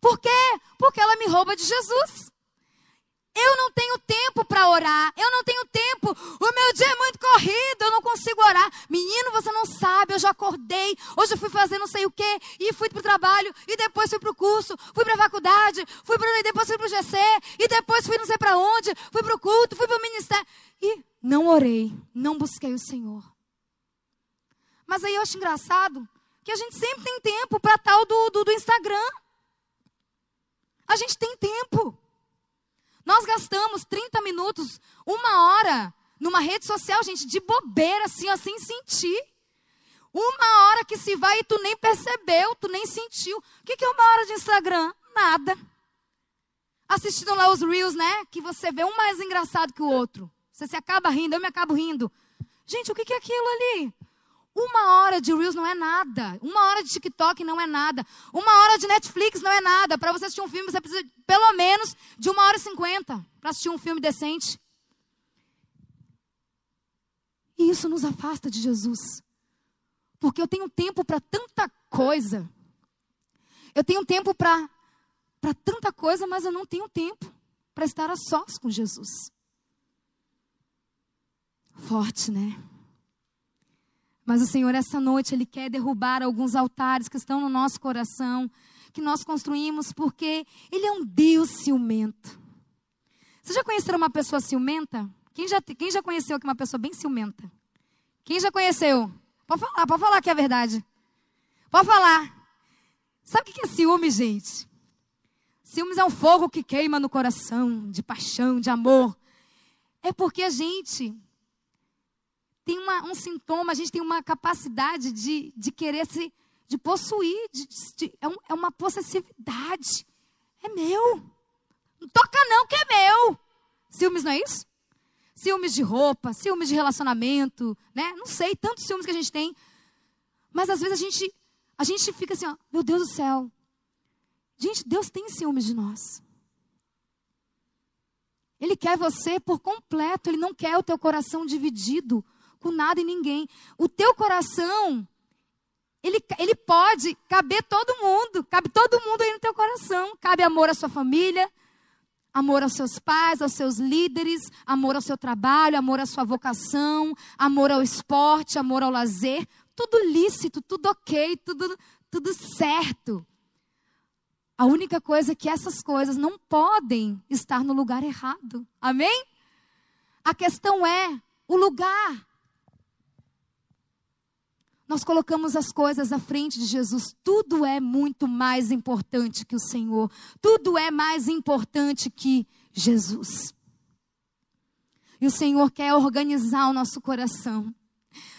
Por quê? Porque ela me rouba de Jesus. Eu não tenho tempo para orar. Eu não tenho tempo. O meu dia é muito corrido. Eu não consigo orar. Menino, você não sabe. Eu já acordei. Hoje eu fui fazer não sei o quê. E fui para o trabalho. E depois fui para o curso. Fui para a faculdade. Fui pra, depois fui para o GC. E depois fui não sei para onde. Fui para o culto. Fui para o ministério. E não orei. Não busquei o Senhor. Mas aí eu acho engraçado que a gente sempre tem tempo para tal do, do, do Instagram. A gente tem tempo. Nós gastamos 30 minutos, uma hora, numa rede social, gente, de bobeira, assim, ó, sem sentir. Uma hora que se vai e tu nem percebeu, tu nem sentiu. O que, é uma hora de Instagram? Nada. Assistindo lá os Reels, né? Que você vê um mais engraçado que o outro. Você se acaba rindo, eu me acabo rindo. Gente, o que é aquilo ali? Uma hora de Reels não é nada. Uma hora de TikTok não é nada. Uma hora de Netflix não é nada. Para você assistir um filme, você precisa pelo menos de uma hora e cinquenta para assistir um filme decente. E isso nos afasta de Jesus. Porque eu tenho tempo para tanta coisa. Eu tenho tempo para tanta coisa, mas eu não tenho tempo para estar a sós com Jesus. Forte, né? Mas o Senhor, essa noite, Ele quer derrubar alguns altares que estão no nosso coração, que nós construímos, porque Ele é um Deus ciumento. Você já conheceu uma pessoa ciumenta? Quem já, quem já conheceu aqui uma pessoa bem ciumenta? Quem já conheceu? Pode falar, pode falar que é verdade. Pode falar. Sabe o que é ciúme, gente? Ciúmes é um fogo que queima no coração, de paixão, de amor. É porque a gente tem uma, um sintoma, a gente tem uma capacidade de, de querer se, de possuir, de, de, é, um, é uma possessividade. É meu. Não toca não, que é meu. Ciúmes não é isso? Ciúmes de roupa, ciúmes de relacionamento, né? Não sei, tantos ciúmes que a gente tem. Mas às vezes a gente, a gente fica assim, ó, meu Deus do céu. Gente, Deus tem ciúmes de nós. Ele quer você por completo, ele não quer o teu coração dividido com nada e ninguém. O teu coração, ele, ele pode caber todo mundo, cabe todo mundo aí no teu coração. Cabe amor à sua família, amor aos seus pais, aos seus líderes, amor ao seu trabalho, amor à sua vocação, amor ao esporte, amor ao lazer. Tudo lícito, tudo ok, tudo, tudo certo. A única coisa é que essas coisas não podem estar no lugar errado. Amém? A questão é o lugar nós colocamos as coisas à frente de Jesus. Tudo é muito mais importante que o Senhor. Tudo é mais importante que Jesus. E o Senhor quer organizar o nosso coração.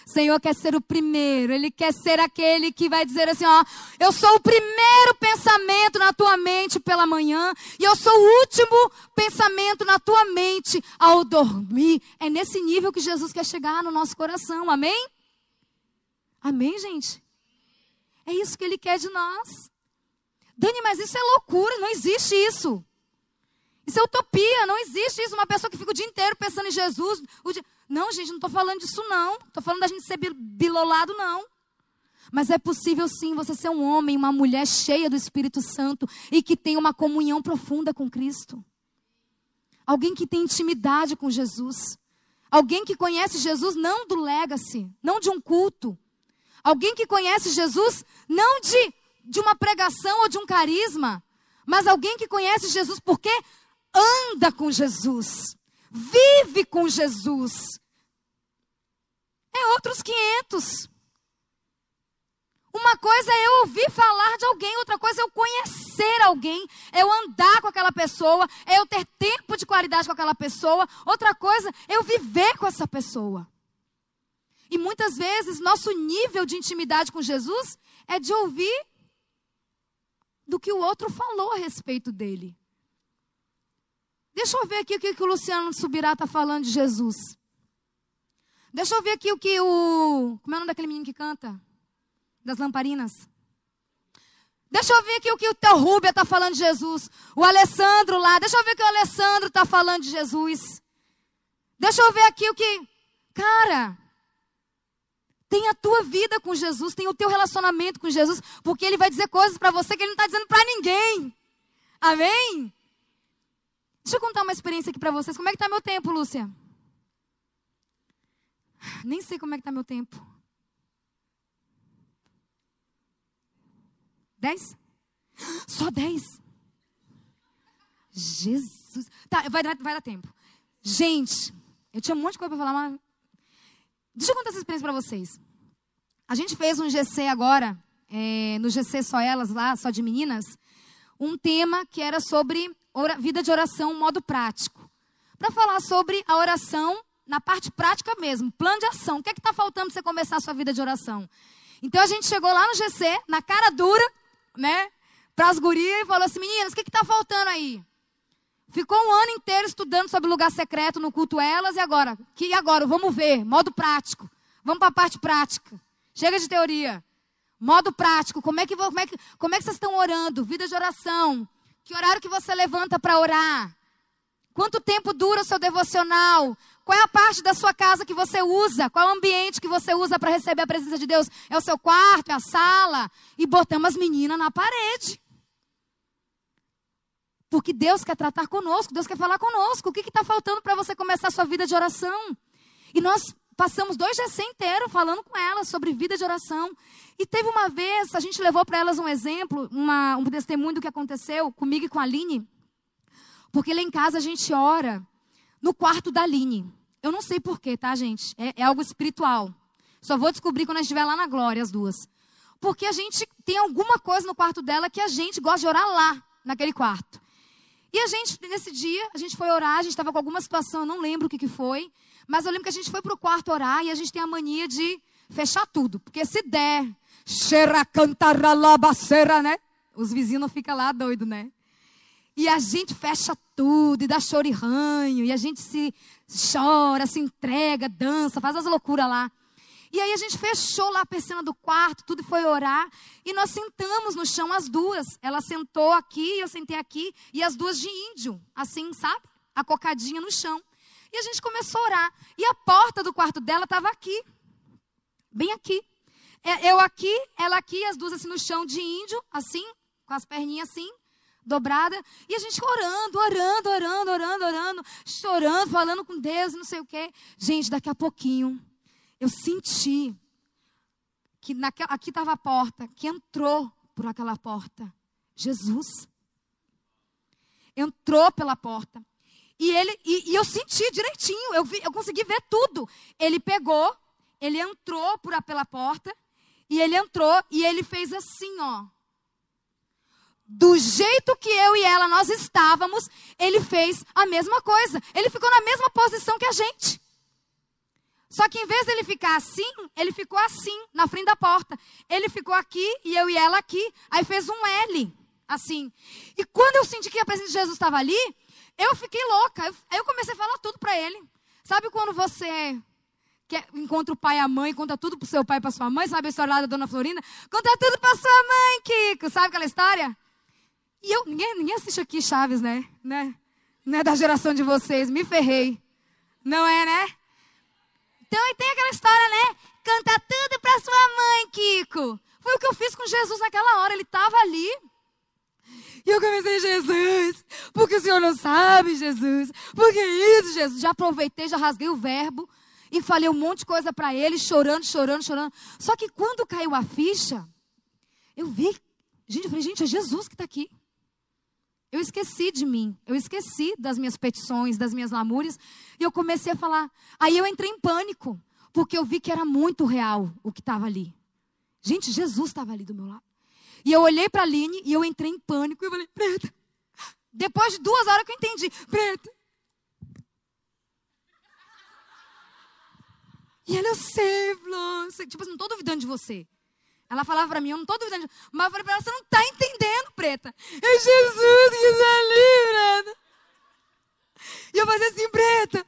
O Senhor quer ser o primeiro, Ele quer ser aquele que vai dizer assim: ó, eu sou o primeiro pensamento na tua mente pela manhã, e eu sou o último pensamento na tua mente ao dormir. É nesse nível que Jesus quer chegar no nosso coração, amém? Amém, gente? É isso que ele quer de nós. Dani, mas isso é loucura, não existe isso. Isso é utopia, não existe isso. Uma pessoa que fica o dia inteiro pensando em Jesus. Dia... Não, gente, não estou falando disso, não. Estou falando da gente ser bilolado, não. Mas é possível sim você ser um homem, uma mulher cheia do Espírito Santo e que tem uma comunhão profunda com Cristo. Alguém que tem intimidade com Jesus. Alguém que conhece Jesus não do legacy, não de um culto, Alguém que conhece Jesus não de, de uma pregação ou de um carisma, mas alguém que conhece Jesus porque anda com Jesus, vive com Jesus. É outros 500. Uma coisa é eu ouvir falar de alguém, outra coisa é eu conhecer alguém, é eu andar com aquela pessoa, é eu ter tempo de qualidade com aquela pessoa, outra coisa é eu viver com essa pessoa. E muitas vezes nosso nível de intimidade com Jesus é de ouvir do que o outro falou a respeito dele. Deixa eu ver aqui o que, o Luciano Subirá está falando de Jesus. Deixa eu ver aqui o que o. Como é o nome daquele menino que canta? Das lamparinas. Deixa eu ver aqui o que o teu Rúbia está falando de Jesus. O Alessandro lá. Deixa eu ver o que o Alessandro está falando de Jesus. Deixa eu ver aqui o que. Cara, tem a tua vida com Jesus, tem o teu relacionamento com Jesus, porque ele vai dizer coisas para você que ele não está dizendo para ninguém. Amém? Deixa eu contar uma experiência aqui para vocês. Como é que está meu tempo, Lúcia? Nem sei como é que está meu tempo. Dez? Só dez? Jesus. Tá, vai dar, vai dar tempo. Gente, eu tinha um monte de coisa para falar, mas. Deixa eu contar essa experiência para vocês. A gente fez um GC agora, é, no GC Só Elas, lá, só de meninas, um tema que era sobre vida de oração, modo prático. Para falar sobre a oração na parte prática mesmo, plano de ação. O que é que está faltando para você começar a sua vida de oração? Então a gente chegou lá no GC, na cara dura, né? Para as gurias e falou assim: meninas, o que está faltando aí? Ficou um ano inteiro estudando sobre lugar secreto no culto elas e agora? Que agora? Vamos ver, modo prático. Vamos para a parte prática. Chega de teoria. Modo prático. Como é que como é que como é que vocês estão orando? Vida de oração. Que horário que você levanta para orar? Quanto tempo dura o seu devocional? Qual é a parte da sua casa que você usa? Qual é o ambiente que você usa para receber a presença de Deus? É o seu quarto, é a sala? E botamos as meninas na parede. Porque Deus quer tratar conosco, Deus quer falar conosco. O que está faltando para você começar a sua vida de oração? E nós passamos dois GC inteiros falando com elas sobre vida de oração. E teve uma vez, a gente levou para elas um exemplo, uma, um testemunho do que aconteceu comigo e com a Aline. Porque lá em casa a gente ora no quarto da Aline. Eu não sei porquê, tá, gente? É, é algo espiritual. Só vou descobrir quando a gente estiver lá na glória, as duas. Porque a gente tem alguma coisa no quarto dela que a gente gosta de orar lá, naquele quarto. E a gente, nesse dia, a gente foi orar, a gente estava com alguma situação, eu não lembro o que, que foi. Mas eu lembro que a gente foi para o quarto orar e a gente tem a mania de fechar tudo. Porque se der, cheira cantaralabacera, né? Os vizinhos ficam lá doido, né? E a gente fecha tudo, e dá choro e ranho, e a gente se chora, se entrega, dança, faz as loucuras lá. E aí a gente fechou lá a piscina do quarto, tudo foi orar, e nós sentamos no chão as duas. Ela sentou aqui, eu sentei aqui, e as duas de índio, assim, sabe? Acocadinha no chão. E a gente começou a orar. E a porta do quarto dela estava aqui, bem aqui. É, eu aqui, ela aqui, as duas assim no chão de índio, assim, com as perninhas assim dobrada, e a gente orando, orando, orando, orando, orando, chorando, falando com Deus, não sei o quê. Gente, daqui a pouquinho, eu senti que naquela, aqui estava a porta, que entrou por aquela porta. Jesus. Entrou pela porta. E ele e, e eu senti direitinho, eu, vi, eu consegui ver tudo. Ele pegou, ele entrou por, pela porta, e ele entrou e ele fez assim, ó do jeito que eu e ela nós estávamos, ele fez a mesma coisa. Ele ficou na mesma posição que a gente. Só que em vez dele ficar assim, ele ficou assim, na frente da porta. Ele ficou aqui e eu e ela aqui. Aí fez um L, assim. E quando eu senti que a presença de Jesus estava ali, eu fiquei louca. Aí eu comecei a falar tudo para ele. Sabe quando você quer, encontra o pai e a mãe, conta tudo pro seu pai e pra sua mãe? Sabe a história lá da dona Florinda? Conta tudo pra sua mãe, Kiko. Sabe aquela história? E eu, ninguém, ninguém assiste aqui Chaves, né? né? Não é da geração de vocês, me ferrei. Não é, né? Então, e tem aquela história, né? Canta tudo pra sua mãe, Kiko. Foi o que eu fiz com Jesus naquela hora, ele estava ali. E eu comecei, Jesus, porque o Senhor não sabe, Jesus? Por que isso, Jesus? Já aproveitei, já rasguei o verbo e falei um monte de coisa para ele, chorando, chorando, chorando. Só que quando caiu a ficha, eu vi, gente, eu falei, gente, é Jesus que está aqui. Eu esqueci de mim, eu esqueci das minhas petições, das minhas lamúrias, e eu comecei a falar. Aí eu entrei em pânico, porque eu vi que era muito real o que estava ali. Gente, Jesus estava ali do meu lado. E eu olhei para a Aline e eu entrei em pânico e eu falei, Preta. Depois de duas horas que eu entendi, Preta. E ela, eu sei, Flor. Tipo, não estou duvidando de você. Ela falava para mim, eu não estou duvidando. Mas eu falei para ela, você não está entendendo, preta. É Jesus que está ali, preta. E eu fazia assim, preta.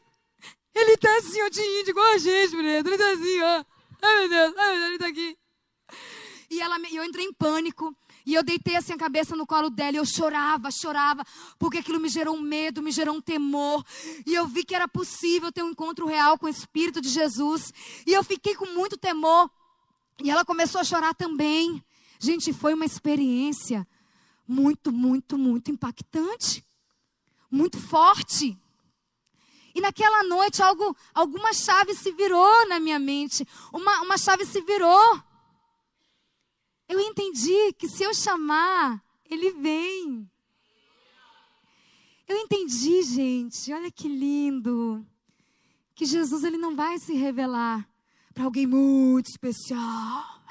Ele tá assim, ó, de índio, igual a gente, preta. Ele tá assim, ó. Ai, meu Deus, ai, meu Deus, ele tá aqui. E ela, eu entrei em pânico. E eu deitei assim a cabeça no colo dela e eu chorava, chorava, porque aquilo me gerou um medo, me gerou um temor. E eu vi que era possível ter um encontro real com o Espírito de Jesus. E eu fiquei com muito temor. E ela começou a chorar também. Gente, foi uma experiência muito, muito, muito impactante. Muito forte. E naquela noite algo, alguma chave se virou na minha mente. Uma, uma chave se virou. Eu entendi que se eu chamar, ele vem. Eu entendi, gente, olha que lindo. Que Jesus ele não vai se revelar para alguém muito especial.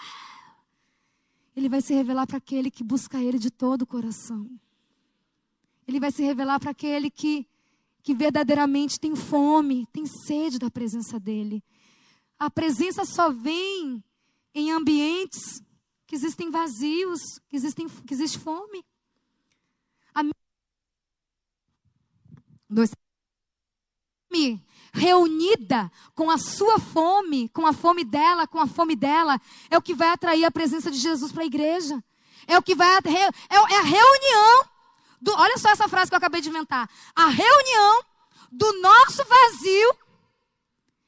Ele vai se revelar para aquele que busca ele de todo o coração. Ele vai se revelar para aquele que que verdadeiramente tem fome, tem sede da presença dele. A presença só vem em ambientes que existem vazios, que, existem, que existe fome. A Dois. Reunida com a sua fome, com a fome dela, com a fome dela, é o que vai atrair a presença de Jesus para a igreja. É o que vai é, é a reunião. Do, olha só essa frase que eu acabei de inventar. A reunião do nosso vazio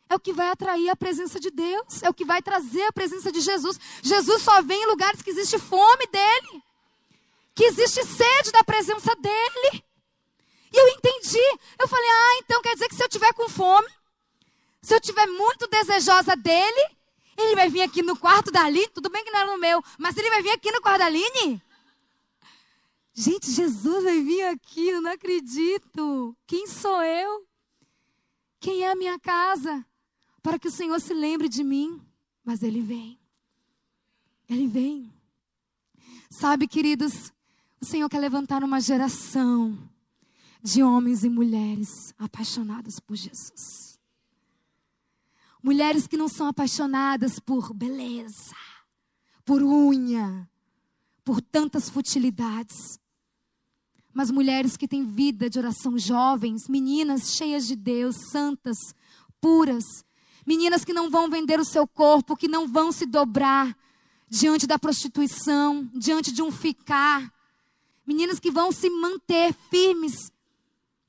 é o que vai atrair a presença de Deus, é o que vai trazer a presença de Jesus. Jesus só vem em lugares que existe fome dele, que existe sede da presença dele. E eu entendi. Eu falei: "Ah, então quer dizer que se eu tiver com fome, se eu tiver muito desejosa dele, ele vai vir aqui no quarto da Aline, tudo bem que não era no meu, mas ele vai vir aqui no quarto da Aline?" Gente, Jesus vai vir aqui, eu não acredito. Quem sou eu? Quem é a minha casa? para que o Senhor se lembre de mim. Mas Ele vem. Ele vem. Sabe, queridos, o Senhor quer levantar uma geração de homens e mulheres apaixonados por Jesus. Mulheres que não são apaixonadas por beleza, por unha, por tantas futilidades. Mas mulheres que têm vida de oração, jovens, meninas cheias de Deus, santas, puras, Meninas que não vão vender o seu corpo, que não vão se dobrar diante da prostituição, diante de um ficar. Meninas que vão se manter firmes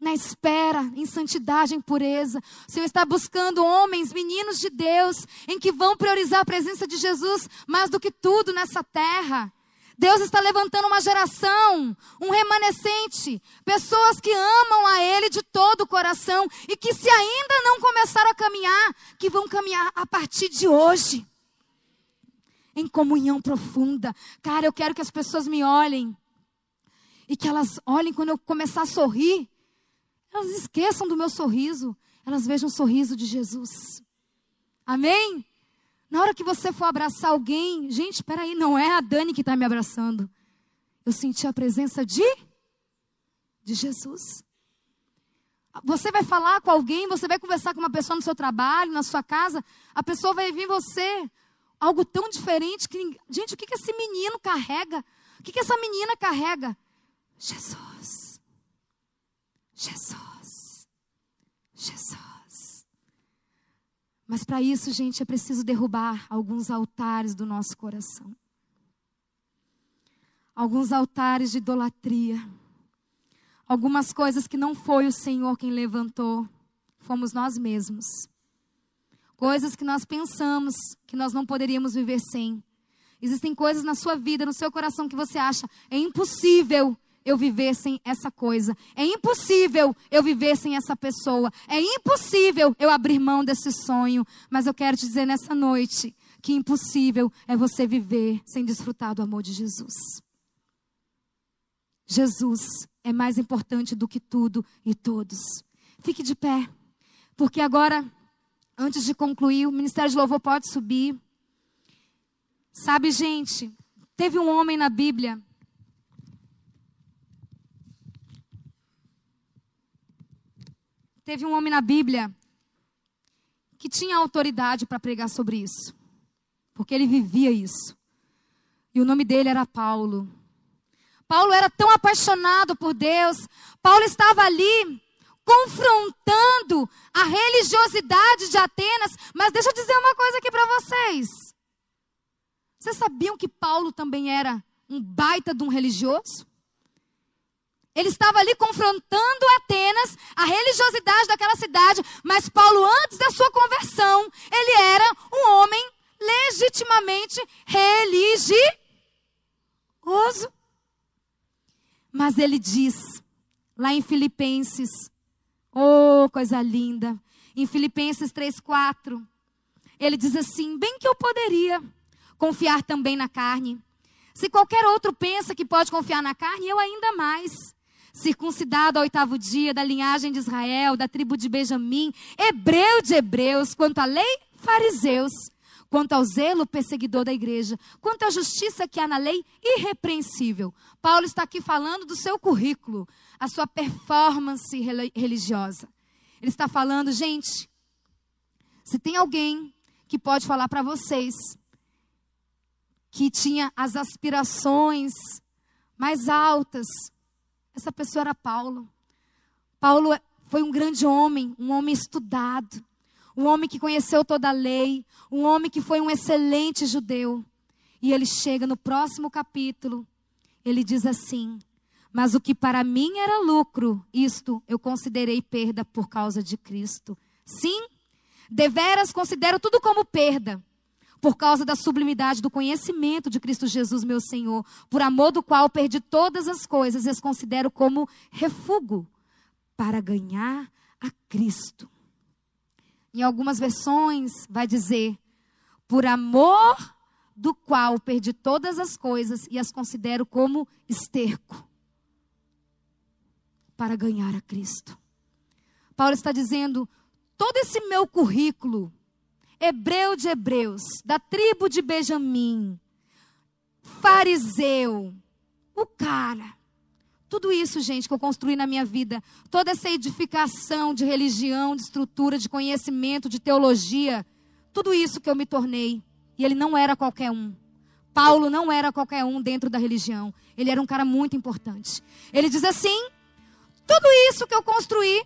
na espera, em santidade, em pureza. O Senhor está buscando homens, meninos de Deus, em que vão priorizar a presença de Jesus mais do que tudo nessa terra. Deus está levantando uma geração, um remanescente, pessoas que amam a Ele de todo o coração e que, se ainda não começaram a caminhar, que vão caminhar a partir de hoje, em comunhão profunda. Cara, eu quero que as pessoas me olhem e que elas olhem quando eu começar a sorrir, elas esqueçam do meu sorriso, elas vejam o sorriso de Jesus. Amém? Na hora que você for abraçar alguém, gente, espera aí, não é a Dani que está me abraçando. Eu senti a presença de de Jesus. Você vai falar com alguém, você vai conversar com uma pessoa no seu trabalho, na sua casa, a pessoa vai vir você algo tão diferente que gente, o que que esse menino carrega? O que que essa menina carrega? Jesus. Jesus. Jesus. Mas para isso, gente, é preciso derrubar alguns altares do nosso coração. Alguns altares de idolatria. Algumas coisas que não foi o Senhor quem levantou, fomos nós mesmos. Coisas que nós pensamos que nós não poderíamos viver sem. Existem coisas na sua vida, no seu coração que você acha é impossível eu viver sem essa coisa. É impossível eu viver sem essa pessoa. É impossível eu abrir mão desse sonho. Mas eu quero te dizer nessa noite que impossível é você viver sem desfrutar do amor de Jesus. Jesus é mais importante do que tudo e todos. Fique de pé, porque agora, antes de concluir, o Ministério de Louvor pode subir. Sabe, gente, teve um homem na Bíblia Teve um homem na Bíblia que tinha autoridade para pregar sobre isso, porque ele vivia isso. E o nome dele era Paulo. Paulo era tão apaixonado por Deus. Paulo estava ali confrontando a religiosidade de Atenas. Mas deixa eu dizer uma coisa aqui para vocês. Vocês sabiam que Paulo também era um baita de um religioso? Ele estava ali confrontando Atenas, a religiosidade daquela cidade, mas Paulo, antes da sua conversão, ele era um homem legitimamente religioso. Mas ele diz, lá em Filipenses, oh, coisa linda, em Filipenses 3,4, ele diz assim: bem que eu poderia confiar também na carne. Se qualquer outro pensa que pode confiar na carne, eu ainda mais circuncidado ao oitavo dia, da linhagem de Israel, da tribo de Benjamim, hebreu de hebreus, quanto à lei, fariseus, quanto ao zelo, perseguidor da igreja, quanto à justiça que há na lei, irrepreensível. Paulo está aqui falando do seu currículo, a sua performance religiosa. Ele está falando, gente, se tem alguém que pode falar para vocês que tinha as aspirações mais altas essa pessoa era Paulo. Paulo foi um grande homem, um homem estudado, um homem que conheceu toda a lei, um homem que foi um excelente judeu. E ele chega no próximo capítulo, ele diz assim: Mas o que para mim era lucro, isto eu considerei perda por causa de Cristo. Sim, deveras considero tudo como perda por causa da sublimidade do conhecimento de Cristo Jesus, meu Senhor, por amor do qual perdi todas as coisas e as considero como refúgio para ganhar a Cristo. Em algumas versões vai dizer, por amor do qual perdi todas as coisas e as considero como esterco para ganhar a Cristo. Paulo está dizendo, todo esse meu currículo hebreu de hebreus, da tribo de Benjamim, fariseu, o cara. Tudo isso, gente, que eu construí na minha vida, toda essa edificação de religião, de estrutura, de conhecimento, de teologia, tudo isso que eu me tornei. E ele não era qualquer um. Paulo não era qualquer um dentro da religião. Ele era um cara muito importante. Ele diz assim: tudo isso que eu construí,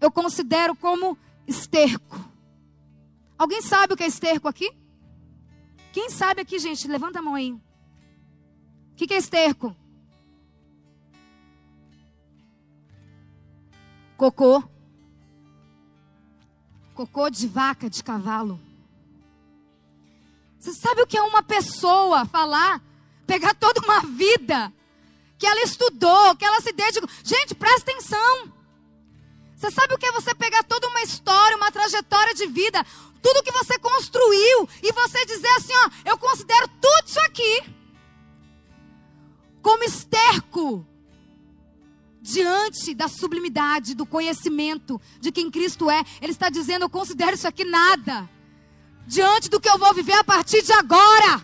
eu considero como esterco Alguém sabe o que é esterco aqui? Quem sabe aqui, gente? Levanta a mão aí. O que, que é esterco? Cocô. Cocô de vaca, de cavalo. Você sabe o que é uma pessoa falar, pegar toda uma vida que ela estudou, que ela se dedicou. Gente, presta atenção. Você sabe o que é você pegar toda uma história, uma trajetória de vida, tudo que você construiu e você dizer assim, ó, eu considero tudo isso aqui como esterco diante da sublimidade, do conhecimento de quem Cristo é. Ele está dizendo, eu considero isso aqui nada diante do que eu vou viver a partir de agora.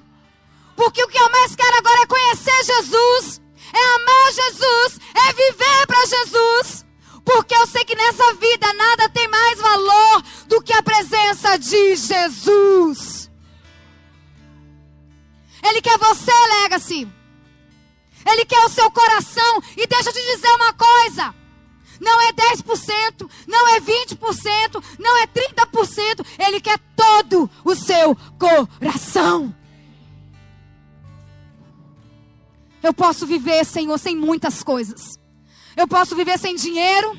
Porque o que eu mais quero agora é conhecer Jesus, é amar Jesus, é viver para Jesus. Porque eu sei que nessa vida nada tem mais valor do que a presença de Jesus. Ele quer você, Legacy. Ele quer o seu coração. E deixa eu te dizer uma coisa. Não é 10%, não é 20%, não é 30%. Ele quer todo o seu coração. Eu posso viver, Senhor, sem muitas coisas. Eu posso viver sem dinheiro.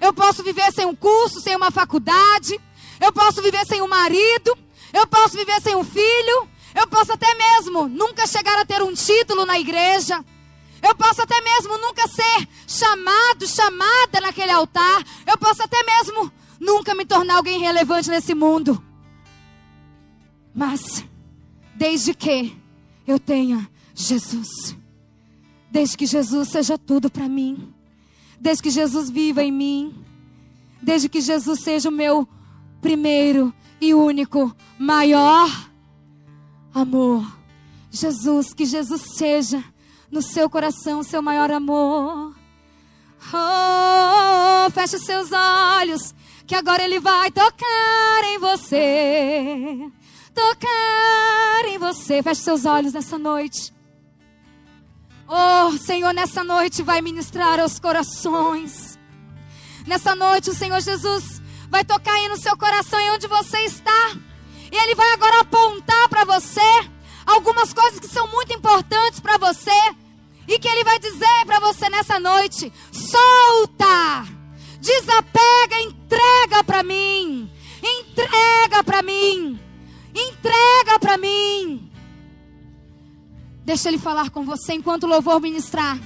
Eu posso viver sem um curso, sem uma faculdade. Eu posso viver sem um marido. Eu posso viver sem um filho. Eu posso até mesmo nunca chegar a ter um título na igreja. Eu posso até mesmo nunca ser chamado, chamada naquele altar. Eu posso até mesmo nunca me tornar alguém relevante nesse mundo. Mas, desde que eu tenha Jesus, desde que Jesus seja tudo para mim, desde que Jesus viva em mim, desde que Jesus seja o meu primeiro e único, maior amor. Jesus, que Jesus seja no seu coração o seu maior amor. Oh, feche os seus olhos, que agora Ele vai tocar em você. Tocar em você. Feche seus olhos nessa noite. Oh, Senhor, nessa noite vai ministrar aos corações. Nessa noite, o Senhor Jesus vai tocar aí no seu coração e onde você está. E Ele vai agora apontar para você algumas coisas que são muito importantes para você. E que Ele vai dizer para você nessa noite: solta, desapega, entrega para mim, entrega para mim, entrega para mim. Deixa Ele falar com você enquanto o louvor ministrar.